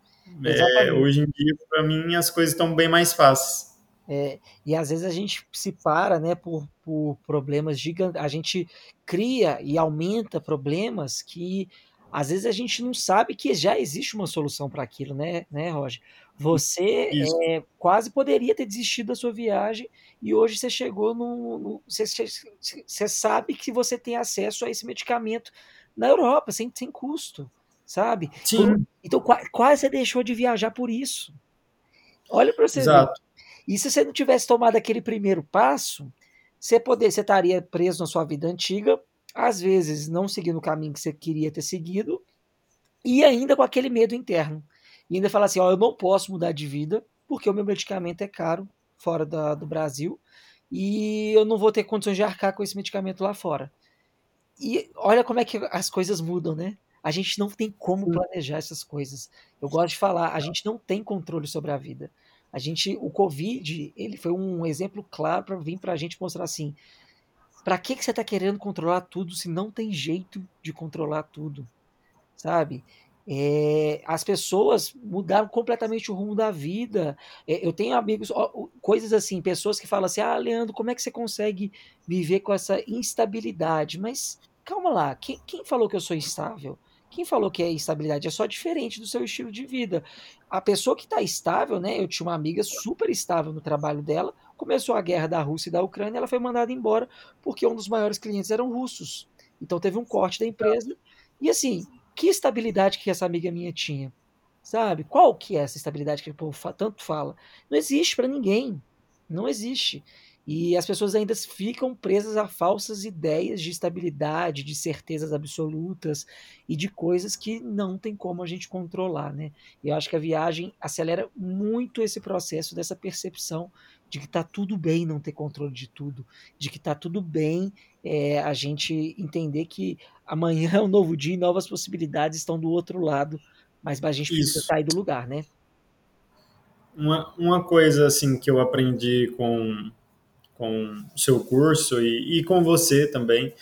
é hoje em dia, para mim, as coisas estão bem mais fáceis. É, e às vezes a gente se para, né, por, por problemas gigantes, a gente cria e aumenta problemas que às vezes a gente não sabe que já existe uma solução para aquilo, né, né, Roger? Você é, quase poderia ter desistido da sua viagem e hoje você chegou no, no você, você, sabe que você tem acesso a esse medicamento na Europa sem, sem custo sabe? Sim. Então quase você deixou de viajar por isso. Olha para você Exato. E se você não tivesse tomado aquele primeiro passo, você poder, você estaria preso na sua vida antiga, às vezes não seguindo o caminho que você queria ter seguido, e ainda com aquele medo interno. E ainda falar assim, ó, eu não posso mudar de vida, porque o meu medicamento é caro fora da, do Brasil, e eu não vou ter condições de arcar com esse medicamento lá fora. E olha como é que as coisas mudam, né? A gente não tem como planejar essas coisas. Eu gosto de falar, a gente não tem controle sobre a vida. A gente, o Covid, ele foi um exemplo claro para vir para a gente mostrar assim, para que, que você está querendo controlar tudo se não tem jeito de controlar tudo, sabe? É, as pessoas mudaram completamente o rumo da vida. É, eu tenho amigos, ó, coisas assim, pessoas que falam assim: Ah, Leandro, como é que você consegue viver com essa instabilidade? Mas calma lá, quem, quem falou que eu sou instável? Quem falou que é estabilidade é só diferente do seu estilo de vida. A pessoa que está estável, né? Eu tinha uma amiga super estável no trabalho dela. Começou a guerra da Rússia e da Ucrânia, ela foi mandada embora porque um dos maiores clientes eram russos. Então teve um corte da empresa. E assim, que estabilidade que essa amiga minha tinha? Sabe? Qual que é essa estabilidade que o povo tanto fala? Não existe para ninguém. Não existe. E as pessoas ainda ficam presas a falsas ideias de estabilidade, de certezas absolutas e de coisas que não tem como a gente controlar, né? E eu acho que a viagem acelera muito esse processo dessa percepção de que tá tudo bem não ter controle de tudo, de que tá tudo bem é, a gente entender que amanhã é um novo dia e novas possibilidades estão do outro lado, mas a gente precisa Isso. sair do lugar, né? Uma, uma coisa assim que eu aprendi com com seu curso e, e com você também.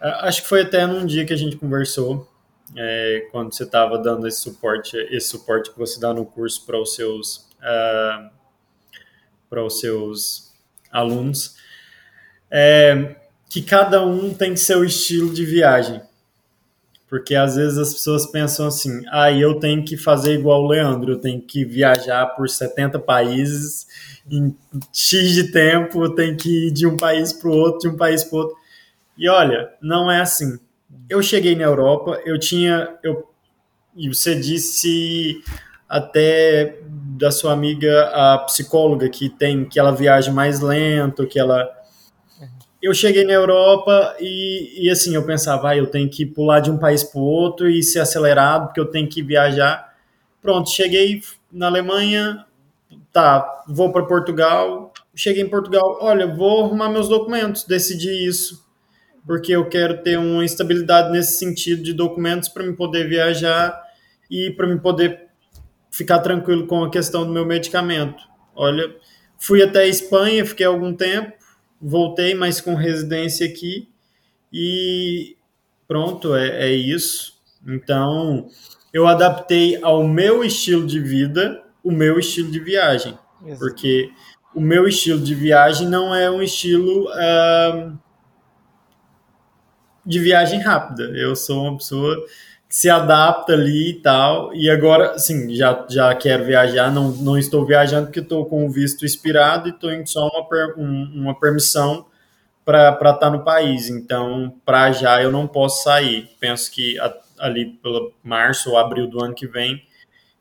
Acho que foi até num dia que a gente conversou, é, quando você estava dando esse suporte, esse suporte que você dá no curso para os seus uh, para os seus alunos, é, que cada um tem seu estilo de viagem. Porque às vezes as pessoas pensam assim: ah, eu tenho que fazer igual o Leandro, eu tenho que viajar por 70 países em X de tempo, tem que ir de um país para o outro, de um país para o outro. E olha, não é assim. Eu cheguei na Europa, eu tinha. Eu, e você disse até da sua amiga, a psicóloga, que tem que ela viaja mais lento, que ela. Eu cheguei na Europa e, e assim, eu pensava, ah, eu tenho que pular de um país para o outro e ser acelerado, porque eu tenho que viajar. Pronto, cheguei na Alemanha, tá, vou para Portugal, cheguei em Portugal, olha, vou arrumar meus documentos, decidi isso, porque eu quero ter uma estabilidade nesse sentido de documentos para me poder viajar e para me poder ficar tranquilo com a questão do meu medicamento. Olha, fui até a Espanha, fiquei algum tempo, voltei, mas com residência aqui, e pronto, é, é isso. Então, eu adaptei ao meu estilo de vida o meu estilo de viagem. Exato. Porque o meu estilo de viagem não é um estilo uh, de viagem rápida. Eu sou uma pessoa se adapta ali e tal. E agora, sim, já, já quero viajar. Não, não estou viajando porque estou com o visto expirado e estou em só uma, per, um, uma permissão para estar tá no país. Então, para já eu não posso sair. Penso que a, ali pelo março ou abril do ano que vem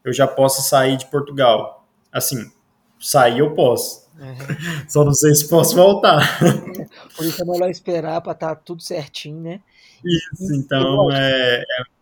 eu já possa sair de Portugal. Assim, sair eu posso. Uhum. Só não sei se posso voltar. Por isso é melhor esperar para estar tá tudo certinho, né? Isso, então é, é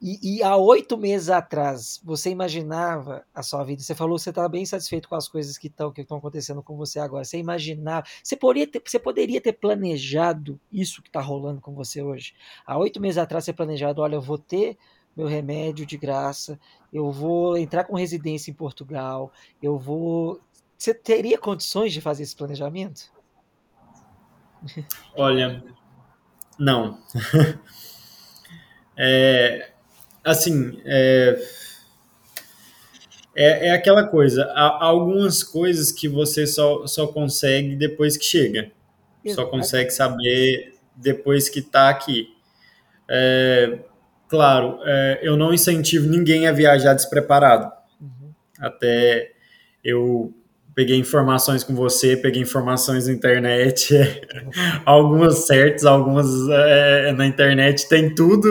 e, e, há oito meses atrás, você imaginava a sua vida? Você falou que você está bem satisfeito com as coisas que estão que estão acontecendo com você agora. Você imaginava? Você poderia ter, você poderia ter planejado isso que está rolando com você hoje? Há oito meses atrás, você planejado: olha, eu vou ter meu remédio de graça, eu vou entrar com residência em Portugal, eu vou. Você teria condições de fazer esse planejamento? Olha, não. é, assim, é, é, é, aquela coisa, há algumas coisas que você só, só consegue depois que chega, só consegue saber depois que está aqui. É, claro, é, eu não incentivo ninguém a viajar despreparado. Uhum. Até eu peguei informações com você, peguei informações na internet, algumas certas, algumas é, na internet tem tudo,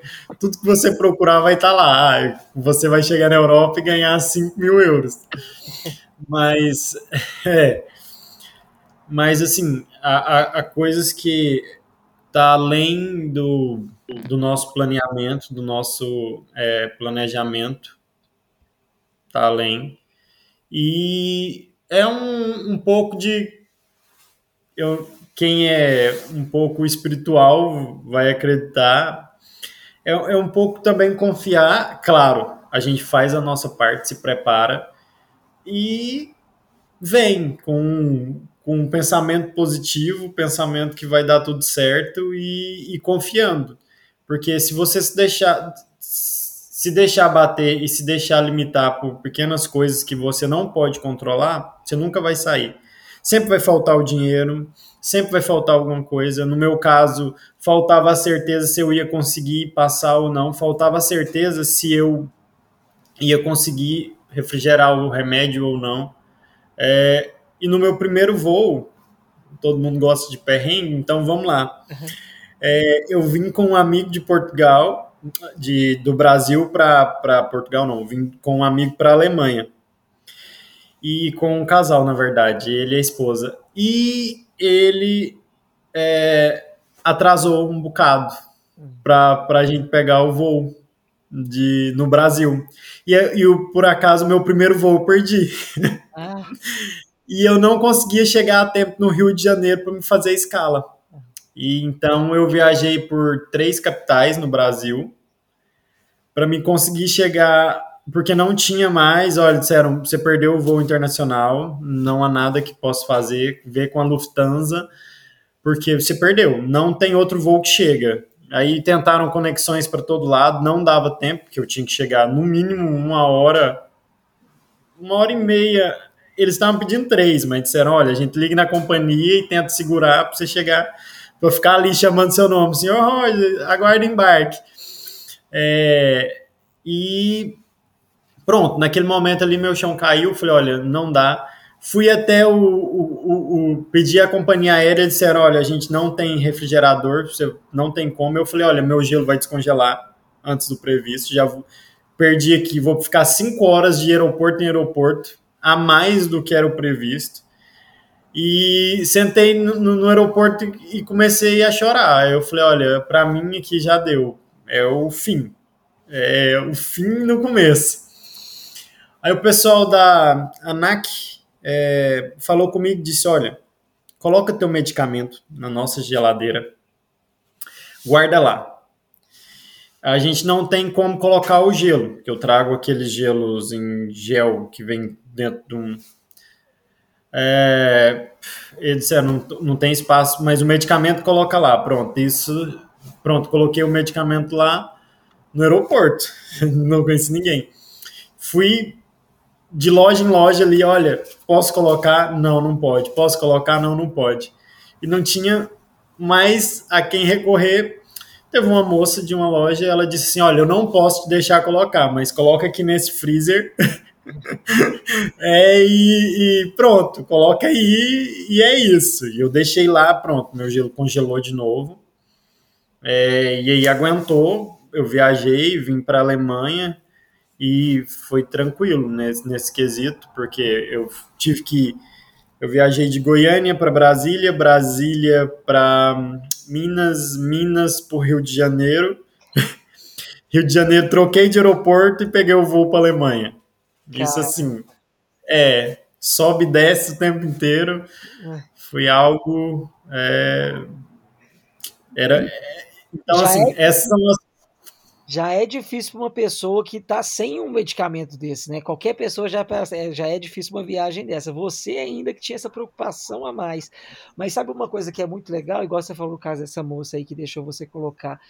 tudo que você procurar vai estar tá lá. Ah, você vai chegar na Europa e ganhar 5 mil euros. Mas, é, mas assim, há, coisas que tá além do, do nosso planeamento, do nosso é, planejamento, tá além e é um, um pouco de. Eu, quem é um pouco espiritual vai acreditar. É, é um pouco também confiar. Claro, a gente faz a nossa parte, se prepara e vem com, com um pensamento positivo, pensamento que vai dar tudo certo e, e confiando. Porque se você se deixar, se deixar bater e se deixar limitar por pequenas coisas que você não pode controlar, você nunca vai sair. Sempre vai faltar o dinheiro, sempre vai faltar alguma coisa. No meu caso, faltava a certeza se eu ia conseguir passar ou não, faltava a certeza se eu ia conseguir refrigerar o remédio ou não. É, e no meu primeiro voo, todo mundo gosta de perrengue, então vamos lá. Uhum. É, eu vim com um amigo de Portugal de, do Brasil para Portugal, não, vim com um amigo para a Alemanha. E com um casal, na verdade, ele e a esposa. E ele é, atrasou um bocado para a gente pegar o voo de, no Brasil. E, e eu, por acaso, meu primeiro voo eu perdi. Ah. e eu não conseguia chegar a tempo no Rio de Janeiro para me fazer a escala. E então eu viajei por três capitais no Brasil para mim conseguir chegar, porque não tinha mais, olha, disseram, você perdeu o voo internacional, não há nada que possa fazer, ver com a Lufthansa, porque você perdeu, não tem outro voo que chega. Aí tentaram conexões para todo lado, não dava tempo, porque eu tinha que chegar no mínimo uma hora, uma hora e meia. Eles estavam pedindo três, mas disseram: olha, a gente liga na companhia e tenta segurar para você chegar, para ficar ali chamando seu nome, senhor Roger, aguarde embarque. É, e pronto, naquele momento ali meu chão caiu, falei, olha, não dá. Fui até o, o, o, pedir a companhia aérea, disseram, olha, a gente não tem refrigerador, você não tem como. Eu falei, olha, meu gelo vai descongelar antes do previsto, já perdi aqui, vou ficar cinco horas de aeroporto em aeroporto, a mais do que era o previsto. E sentei no, no aeroporto e comecei a chorar. Eu falei, olha, para mim aqui já deu é o fim. É o fim no começo. Aí o pessoal da ANAC é, falou comigo disse: olha, coloca teu medicamento na nossa geladeira, guarda lá. A gente não tem como colocar o gelo, que eu trago aqueles gelos em gel que vem dentro de um, É, eles disseram, não, não tem espaço, mas o medicamento coloca lá. Pronto, isso. Pronto, coloquei o medicamento lá no aeroporto. não conheci ninguém. Fui de loja em loja ali, olha, posso colocar? Não, não pode. Posso colocar? Não, não pode. E não tinha mais a quem recorrer. Teve uma moça de uma loja, ela disse assim: Olha, eu não posso te deixar colocar, mas coloca aqui nesse freezer. é, e, e, pronto, coloca aí e é isso. E eu deixei lá, pronto, meu gelo congelou de novo. É, e aí aguentou. Eu viajei, vim para a Alemanha e foi tranquilo nesse, nesse quesito, porque eu tive que. Eu viajei de Goiânia para Brasília, Brasília para Minas, Minas para Rio de Janeiro. Rio de Janeiro, troquei de aeroporto e peguei o voo para Alemanha. Isso assim, é, sobe e desce o tempo inteiro. É. Foi algo. É, era. Então, Já assim, é... essas são as já é difícil para uma pessoa que está sem um medicamento desse, né? Qualquer pessoa já, é, já é difícil uma viagem dessa. Você ainda que tinha essa preocupação a mais. Mas sabe uma coisa que é muito legal, igual você falou no caso dessa moça aí que deixou você colocar.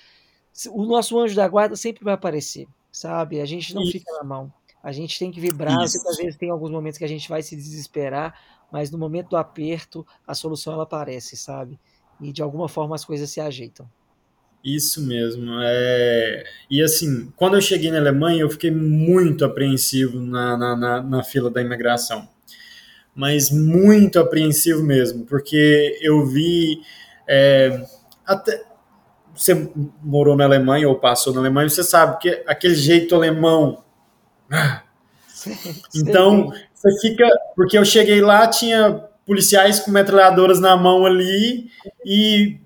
O nosso anjo da guarda sempre vai aparecer, sabe? A gente não Isso. fica na mão. A gente tem que vibrar, às vezes tem alguns momentos que a gente vai se desesperar, mas no momento do aperto, a solução ela aparece, sabe? E de alguma forma as coisas se ajeitam. Isso mesmo. É... E assim, quando eu cheguei na Alemanha, eu fiquei muito apreensivo na, na, na, na fila da imigração. Mas muito apreensivo mesmo, porque eu vi. É... Até... Você morou na Alemanha ou passou na Alemanha, você sabe que aquele jeito alemão. Então, você fica. Porque eu cheguei lá, tinha policiais com metralhadoras na mão ali e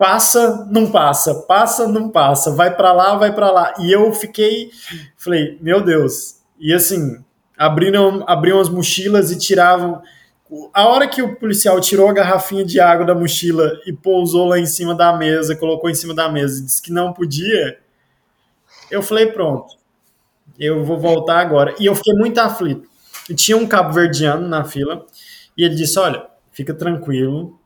passa, não passa, passa, não passa, vai para lá, vai para lá. E eu fiquei, falei, meu Deus. E assim, abriram, abriam as mochilas e tiravam. A hora que o policial tirou a garrafinha de água da mochila e pousou lá em cima da mesa, colocou em cima da mesa e disse que não podia, eu falei, pronto, eu vou voltar agora. E eu fiquei muito aflito. E tinha um cabo-verdiano na fila e ele disse: Olha, fica tranquilo,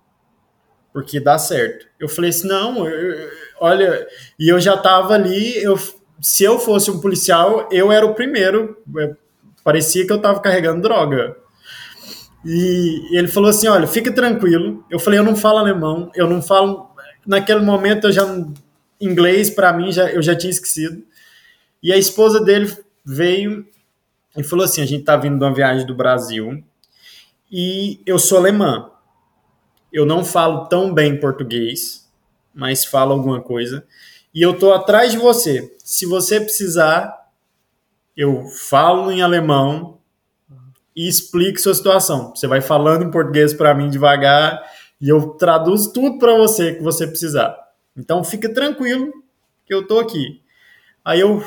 porque dá certo. Eu falei assim, não, eu, olha, e eu já tava ali, eu, se eu fosse um policial, eu era o primeiro, parecia que eu tava carregando droga. E ele falou assim, olha, fica tranquilo. Eu falei, eu não falo alemão, eu não falo, naquele momento eu já, inglês para mim, já, eu já tinha esquecido. E a esposa dele veio e falou assim, a gente tá vindo de uma viagem do Brasil, e eu sou alemã eu não falo tão bem português, mas falo alguma coisa. E eu tô atrás de você. Se você precisar, eu falo em alemão e explico sua situação. Você vai falando em português para mim devagar e eu traduzo tudo para você que você precisar. Então fica tranquilo que eu tô aqui. Aí eu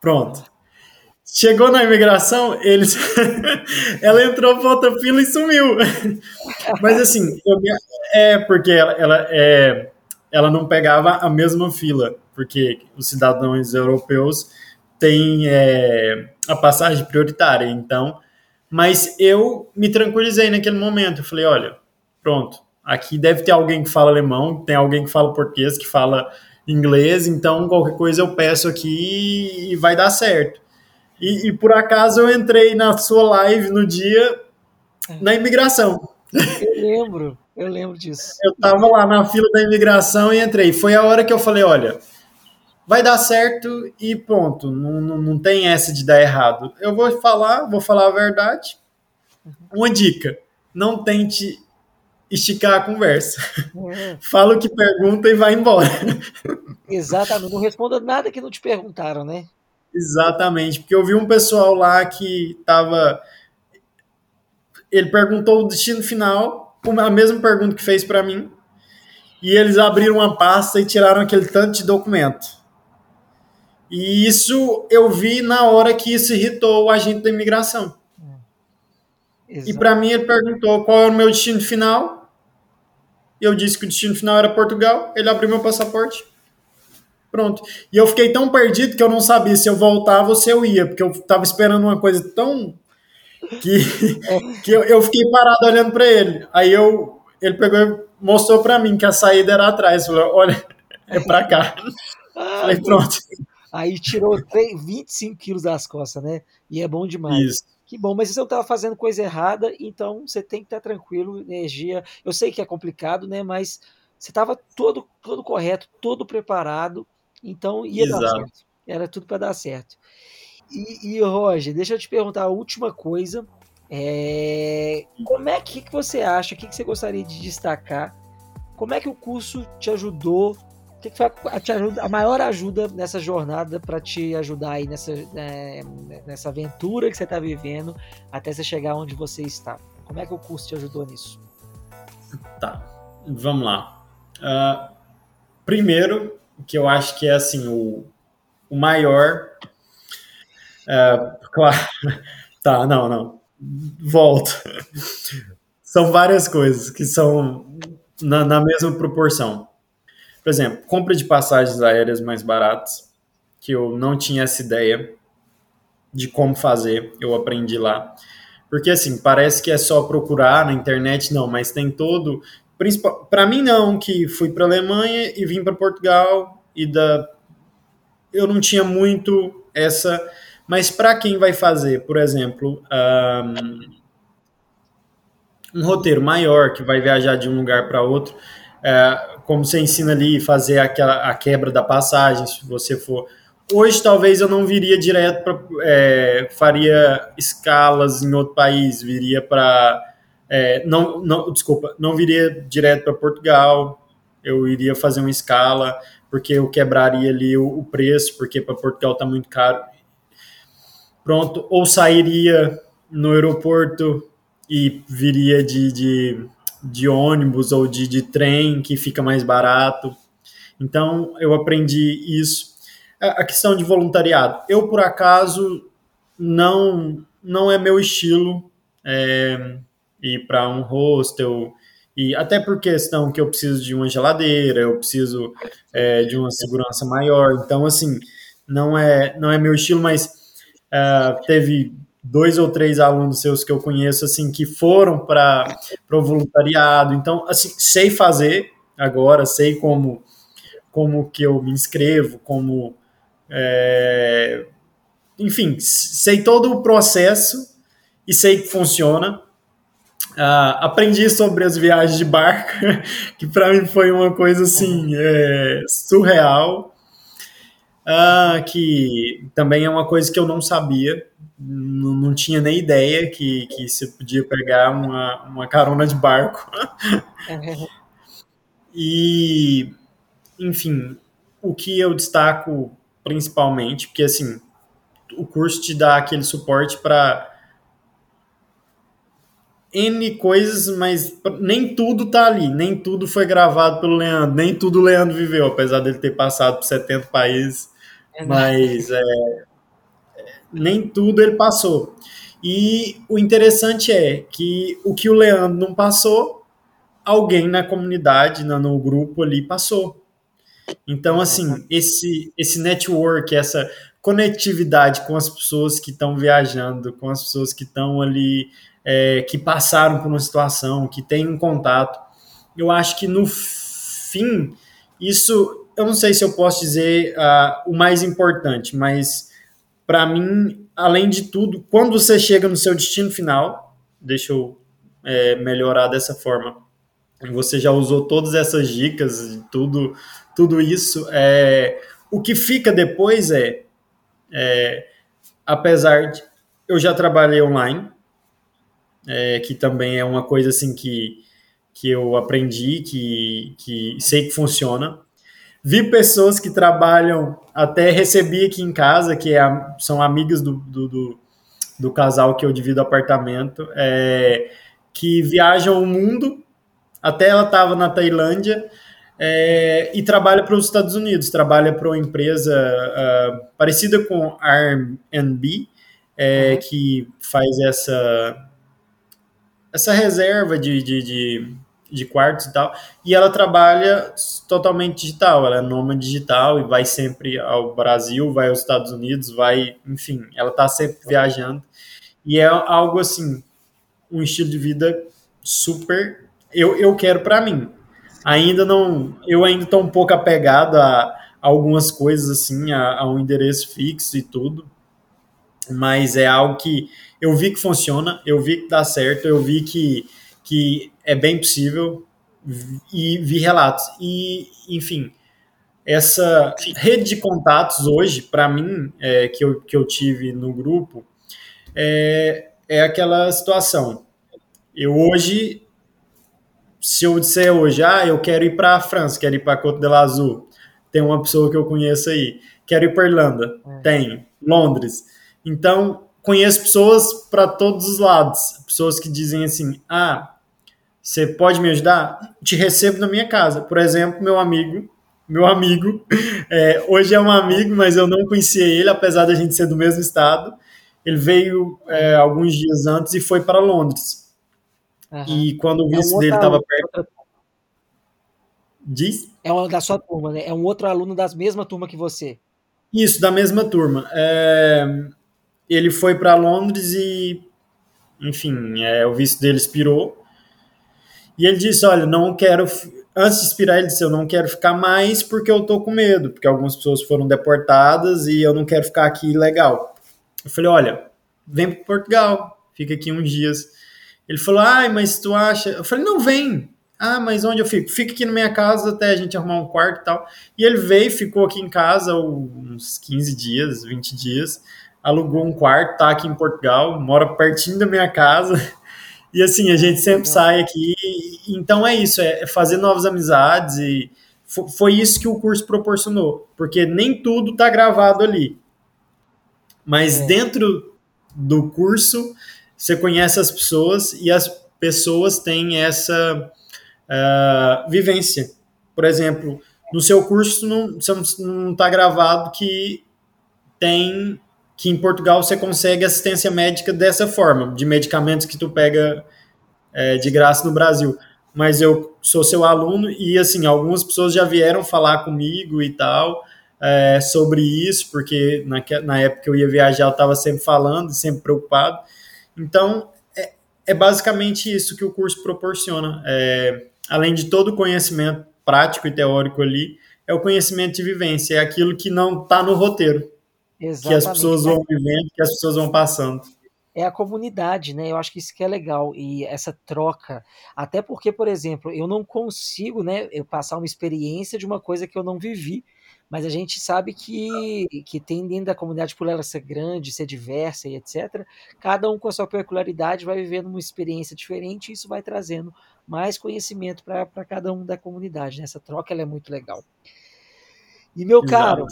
pronto. Chegou na imigração, eles ela entrou para outra fila e sumiu. Mas assim, é porque ela, ela, é, ela não pegava a mesma fila, porque os cidadãos europeus têm é, a passagem prioritária. Então, mas eu me tranquilizei naquele momento. Eu falei, olha, pronto, aqui deve ter alguém que fala alemão, tem alguém que fala português, que fala inglês, então qualquer coisa eu peço aqui e vai dar certo. E, e, por acaso eu entrei na sua live no dia na imigração. Eu lembro, eu lembro disso. Eu tava lá na fila da imigração e entrei. Foi a hora que eu falei, olha, vai dar certo e ponto. Não, não, não tem essa de dar errado. Eu vou falar, vou falar a verdade. Uma dica: não tente esticar a conversa. Uhum. Fala o que pergunta e vai embora. Exatamente. Não responda nada que não te perguntaram, né? Exatamente, porque eu vi um pessoal lá que tava. Ele perguntou o destino final, a mesma pergunta que fez para mim, e eles abriram uma pasta e tiraram aquele tanto de documento. E isso eu vi na hora que isso irritou o agente da imigração. Exato. E para mim ele perguntou qual era o meu destino final. Eu disse que o destino final era Portugal. Ele abriu meu passaporte. Pronto. E eu fiquei tão perdido que eu não sabia se eu voltava ou se eu ia, porque eu estava esperando uma coisa tão que, que eu, eu fiquei parado olhando para ele. Aí eu, ele pegou e mostrou para mim que a saída era atrás. Falou, olha, é para cá. Ah, Falei, pronto. Aí tirou 3, 25 quilos das costas, né? E é bom demais. Isso. Que bom, mas você não estava fazendo coisa errada, então você tem que estar tranquilo, energia. Eu sei que é complicado, né? Mas você estava todo, todo correto, todo preparado, então ia Exato. dar certo. Era tudo para dar certo. E, e, Roger, deixa eu te perguntar a última coisa. É, como é que, que você acha, o que, que você gostaria de destacar? Como é que o curso te ajudou? O que, que foi a, te ajuda, a maior ajuda nessa jornada para te ajudar aí nessa, é, nessa aventura que você está vivendo até você chegar onde você está? Como é que o curso te ajudou nisso? Tá, vamos lá. Uh, primeiro, que eu acho que é assim o, o maior é, claro. Tá, não, não. Volta. São várias coisas que são na, na mesma proporção. Por exemplo, compra de passagens aéreas mais baratas, que eu não tinha essa ideia de como fazer, eu aprendi lá. Porque assim, parece que é só procurar na internet, não, mas tem todo. Para mim, não, que fui para Alemanha e vim para Portugal e da. Eu não tinha muito essa mas para quem vai fazer, por exemplo, um, um, roteiro maior, que vai viajar de um lugar para outro, é, como você ensina ali, fazer aquela, a quebra da passagem, se você for. Hoje, talvez eu não viria direto. É, faria escalas em outro país, viria para. É, não, não, desculpa, não viria direto para Portugal, eu iria fazer uma escala, porque eu quebraria ali o, o preço, porque para Portugal está muito caro pronto, ou sairia no aeroporto e viria de, de, de ônibus ou de, de trem, que fica mais barato. Então, eu aprendi isso. A questão de voluntariado. Eu, por acaso, não, não é meu estilo é, ir para um hostel, e até por questão que eu preciso de uma geladeira, eu preciso é, de uma segurança maior. Então, assim, não é, não é meu estilo, mas Uh, teve dois ou três alunos seus que eu conheço assim que foram para o voluntariado. Então, assim, sei fazer agora, sei como como que eu me inscrevo, como é, enfim, sei todo o processo e sei que funciona. Uh, aprendi sobre as viagens de barco, que para mim foi uma coisa assim é, surreal uh, que também é uma coisa que eu não sabia, não, tinha nem ideia que, que você podia pegar uma, uma carona de barco. e, enfim, o que eu destaco principalmente, porque assim, o curso te dá aquele suporte para N coisas, mas nem tudo tá ali, nem tudo foi gravado pelo Leandro, nem tudo o Leandro viveu, apesar dele ter passado por 70 países, é mas é, nem tudo ele passou. E o interessante é que o que o Leandro não passou, alguém na comunidade, no grupo ali, passou. Então, assim, esse, esse network, essa conectividade com as pessoas que estão viajando, com as pessoas que estão ali é, que passaram por uma situação, que têm um contato. Eu acho que no fim, isso, eu não sei se eu posso dizer uh, o mais importante, mas para mim, além de tudo, quando você chega no seu destino final, deixa eu é, melhorar dessa forma. Você já usou todas essas dicas, tudo, tudo isso. É, o que fica depois é, é apesar de eu já trabalhei online, é, que também é uma coisa assim que, que eu aprendi, que, que sei que funciona. Vi pessoas que trabalham, até recebi aqui em casa, que é, são amigas do, do, do, do, casal que eu divido apartamento, é, que viajam o mundo, até ela estava na Tailândia, é, e trabalha para os Estados Unidos, trabalha para uma empresa uh, parecida com Airbnb, é, uhum. que faz essa essa reserva de, de, de, de, quartos e tal, e ela trabalha totalmente digital, ela é noma digital e vai sempre ao Brasil, vai aos Estados Unidos, vai, enfim, ela está sempre viajando. E é algo assim, um estilo de vida super. Eu, eu quero para mim. Ainda não. Eu ainda estou um pouco apegado a, a algumas coisas, assim, a, a um endereço fixo e tudo. Mas é algo que eu vi que funciona, eu vi que dá certo, eu vi que, que é bem possível e vi relatos. E, enfim, essa rede de contatos hoje, para mim, é, que, eu, que eu tive no grupo, é, é aquela situação. Eu hoje, se eu disser hoje, ah, eu quero ir para a França, quero ir para Côte de tem uma pessoa que eu conheço aí. Quero ir para Irlanda, é. tenho. Londres. Então, conheço pessoas para todos os lados. Pessoas que dizem assim, ah, você pode me ajudar? Te recebo na minha casa. Por exemplo, meu amigo meu amigo. É, hoje é um amigo, mas eu não conhecia ele, apesar da gente ser do mesmo estado. Ele veio é, alguns dias antes e foi para Londres. Uhum. E quando o vice é um dele estava perto. Diz? É uma da sua turma, né? É um outro aluno da mesma turma que você. Isso, da mesma turma. É... Ele foi para Londres e, enfim, é, o vice dele expirou. E ele disse: Olha, não quero antes de expirar, ele disse: Eu não quero ficar mais porque eu tô com medo, porque algumas pessoas foram deportadas e eu não quero ficar aqui legal. Eu falei: Olha, vem para Portugal, fica aqui uns dias. Ele falou: Ai, mas tu acha? Eu falei: Não, vem. Ah, mas onde eu fico? Fica aqui na minha casa até a gente arrumar um quarto e tal. E ele veio, ficou aqui em casa uns 15 dias, 20 dias, alugou um quarto, tá aqui em Portugal, mora pertinho da minha casa. E assim, a gente sempre sai aqui. Então é isso, é fazer novas amizades e foi isso que o curso proporcionou, porque nem tudo tá gravado ali. Mas é. dentro do curso, você conhece as pessoas e as pessoas têm essa uh, vivência. Por exemplo, no seu curso não não está gravado que tem que em Portugal você consegue assistência médica dessa forma, de medicamentos que tu pega é, de graça no Brasil. Mas eu sou seu aluno e, assim, algumas pessoas já vieram falar comigo e tal é, sobre isso, porque na, na época que eu ia viajar eu estava sempre falando, sempre preocupado. Então, é, é, basicamente isso que o curso proporciona. É, além de todo o conhecimento prático e teórico ali, é o conhecimento de vivência, é aquilo que não está no roteiro. Exatamente. que as pessoas vão vivendo, que as pessoas vão passando. É a comunidade, né? Eu acho que isso que é legal e essa troca, até porque, por exemplo, eu não consigo, né, eu passar uma experiência de uma coisa que eu não vivi, mas a gente sabe que, que tem dentro da comunidade, por ela ser grande, ser diversa e etc., cada um com a sua peculiaridade vai vivendo uma experiência diferente e isso vai trazendo mais conhecimento para cada um da comunidade. Né? Essa troca ela é muito legal. E, meu Exato. caro,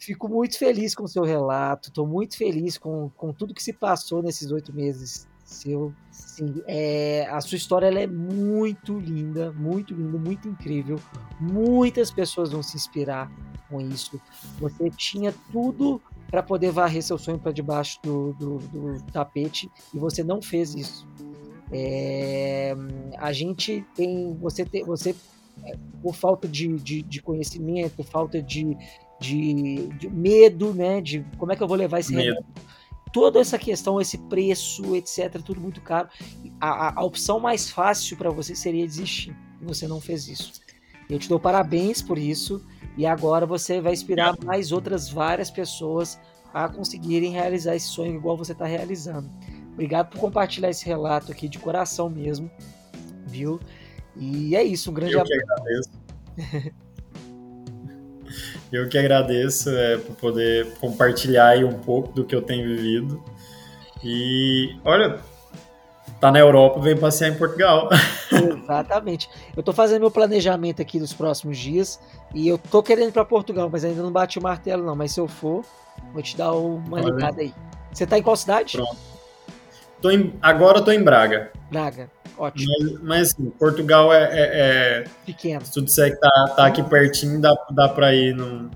Fico muito feliz com o seu relato, estou muito feliz com, com tudo que se passou nesses oito meses seu. Sim, é, a sua história ela é muito linda, muito linda, muito incrível. Muitas pessoas vão se inspirar com isso. Você tinha tudo para poder varrer seu sonho para debaixo do, do, do, tapete e você não fez isso. É, a gente tem, você tem, você é, por falta de, de, de conhecimento, falta de, de, de, medo, né? De como é que eu vou levar esse medo. Toda essa questão, esse preço, etc., tudo muito caro. A, a, a opção mais fácil para você seria desistir. E você não fez isso. Eu te dou parabéns por isso. E agora você vai inspirar mais outras várias pessoas a conseguirem realizar esse sonho igual você está realizando. Obrigado por compartilhar esse relato aqui de coração mesmo, viu? E é isso, um grande Eu abraço. Eu que agradeço é, por poder compartilhar aí um pouco do que eu tenho vivido. E olha, tá na Europa, vem passear em Portugal. Exatamente. Eu tô fazendo meu planejamento aqui dos próximos dias e eu tô querendo ir para Portugal, mas ainda não bati o martelo não, mas se eu for, vou te dar uma ligada aí. Você tá em qual cidade? Pronto. Tô em, agora eu tô em Braga. Braga. Ótimo. Mas, mas assim, Portugal é, é, é, Pequeno. Se tu disser que tá, tá aqui pertinho, dá, dá para ir. No,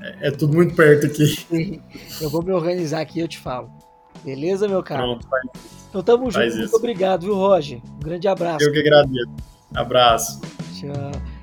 é, é, tudo muito perto aqui. Eu vou me organizar aqui e eu te falo. Beleza, meu cara? Pronto, faz Então tamo junto. Muito obrigado, viu, Roger? Um grande abraço. Eu que agradeço. Abraço. Tchau.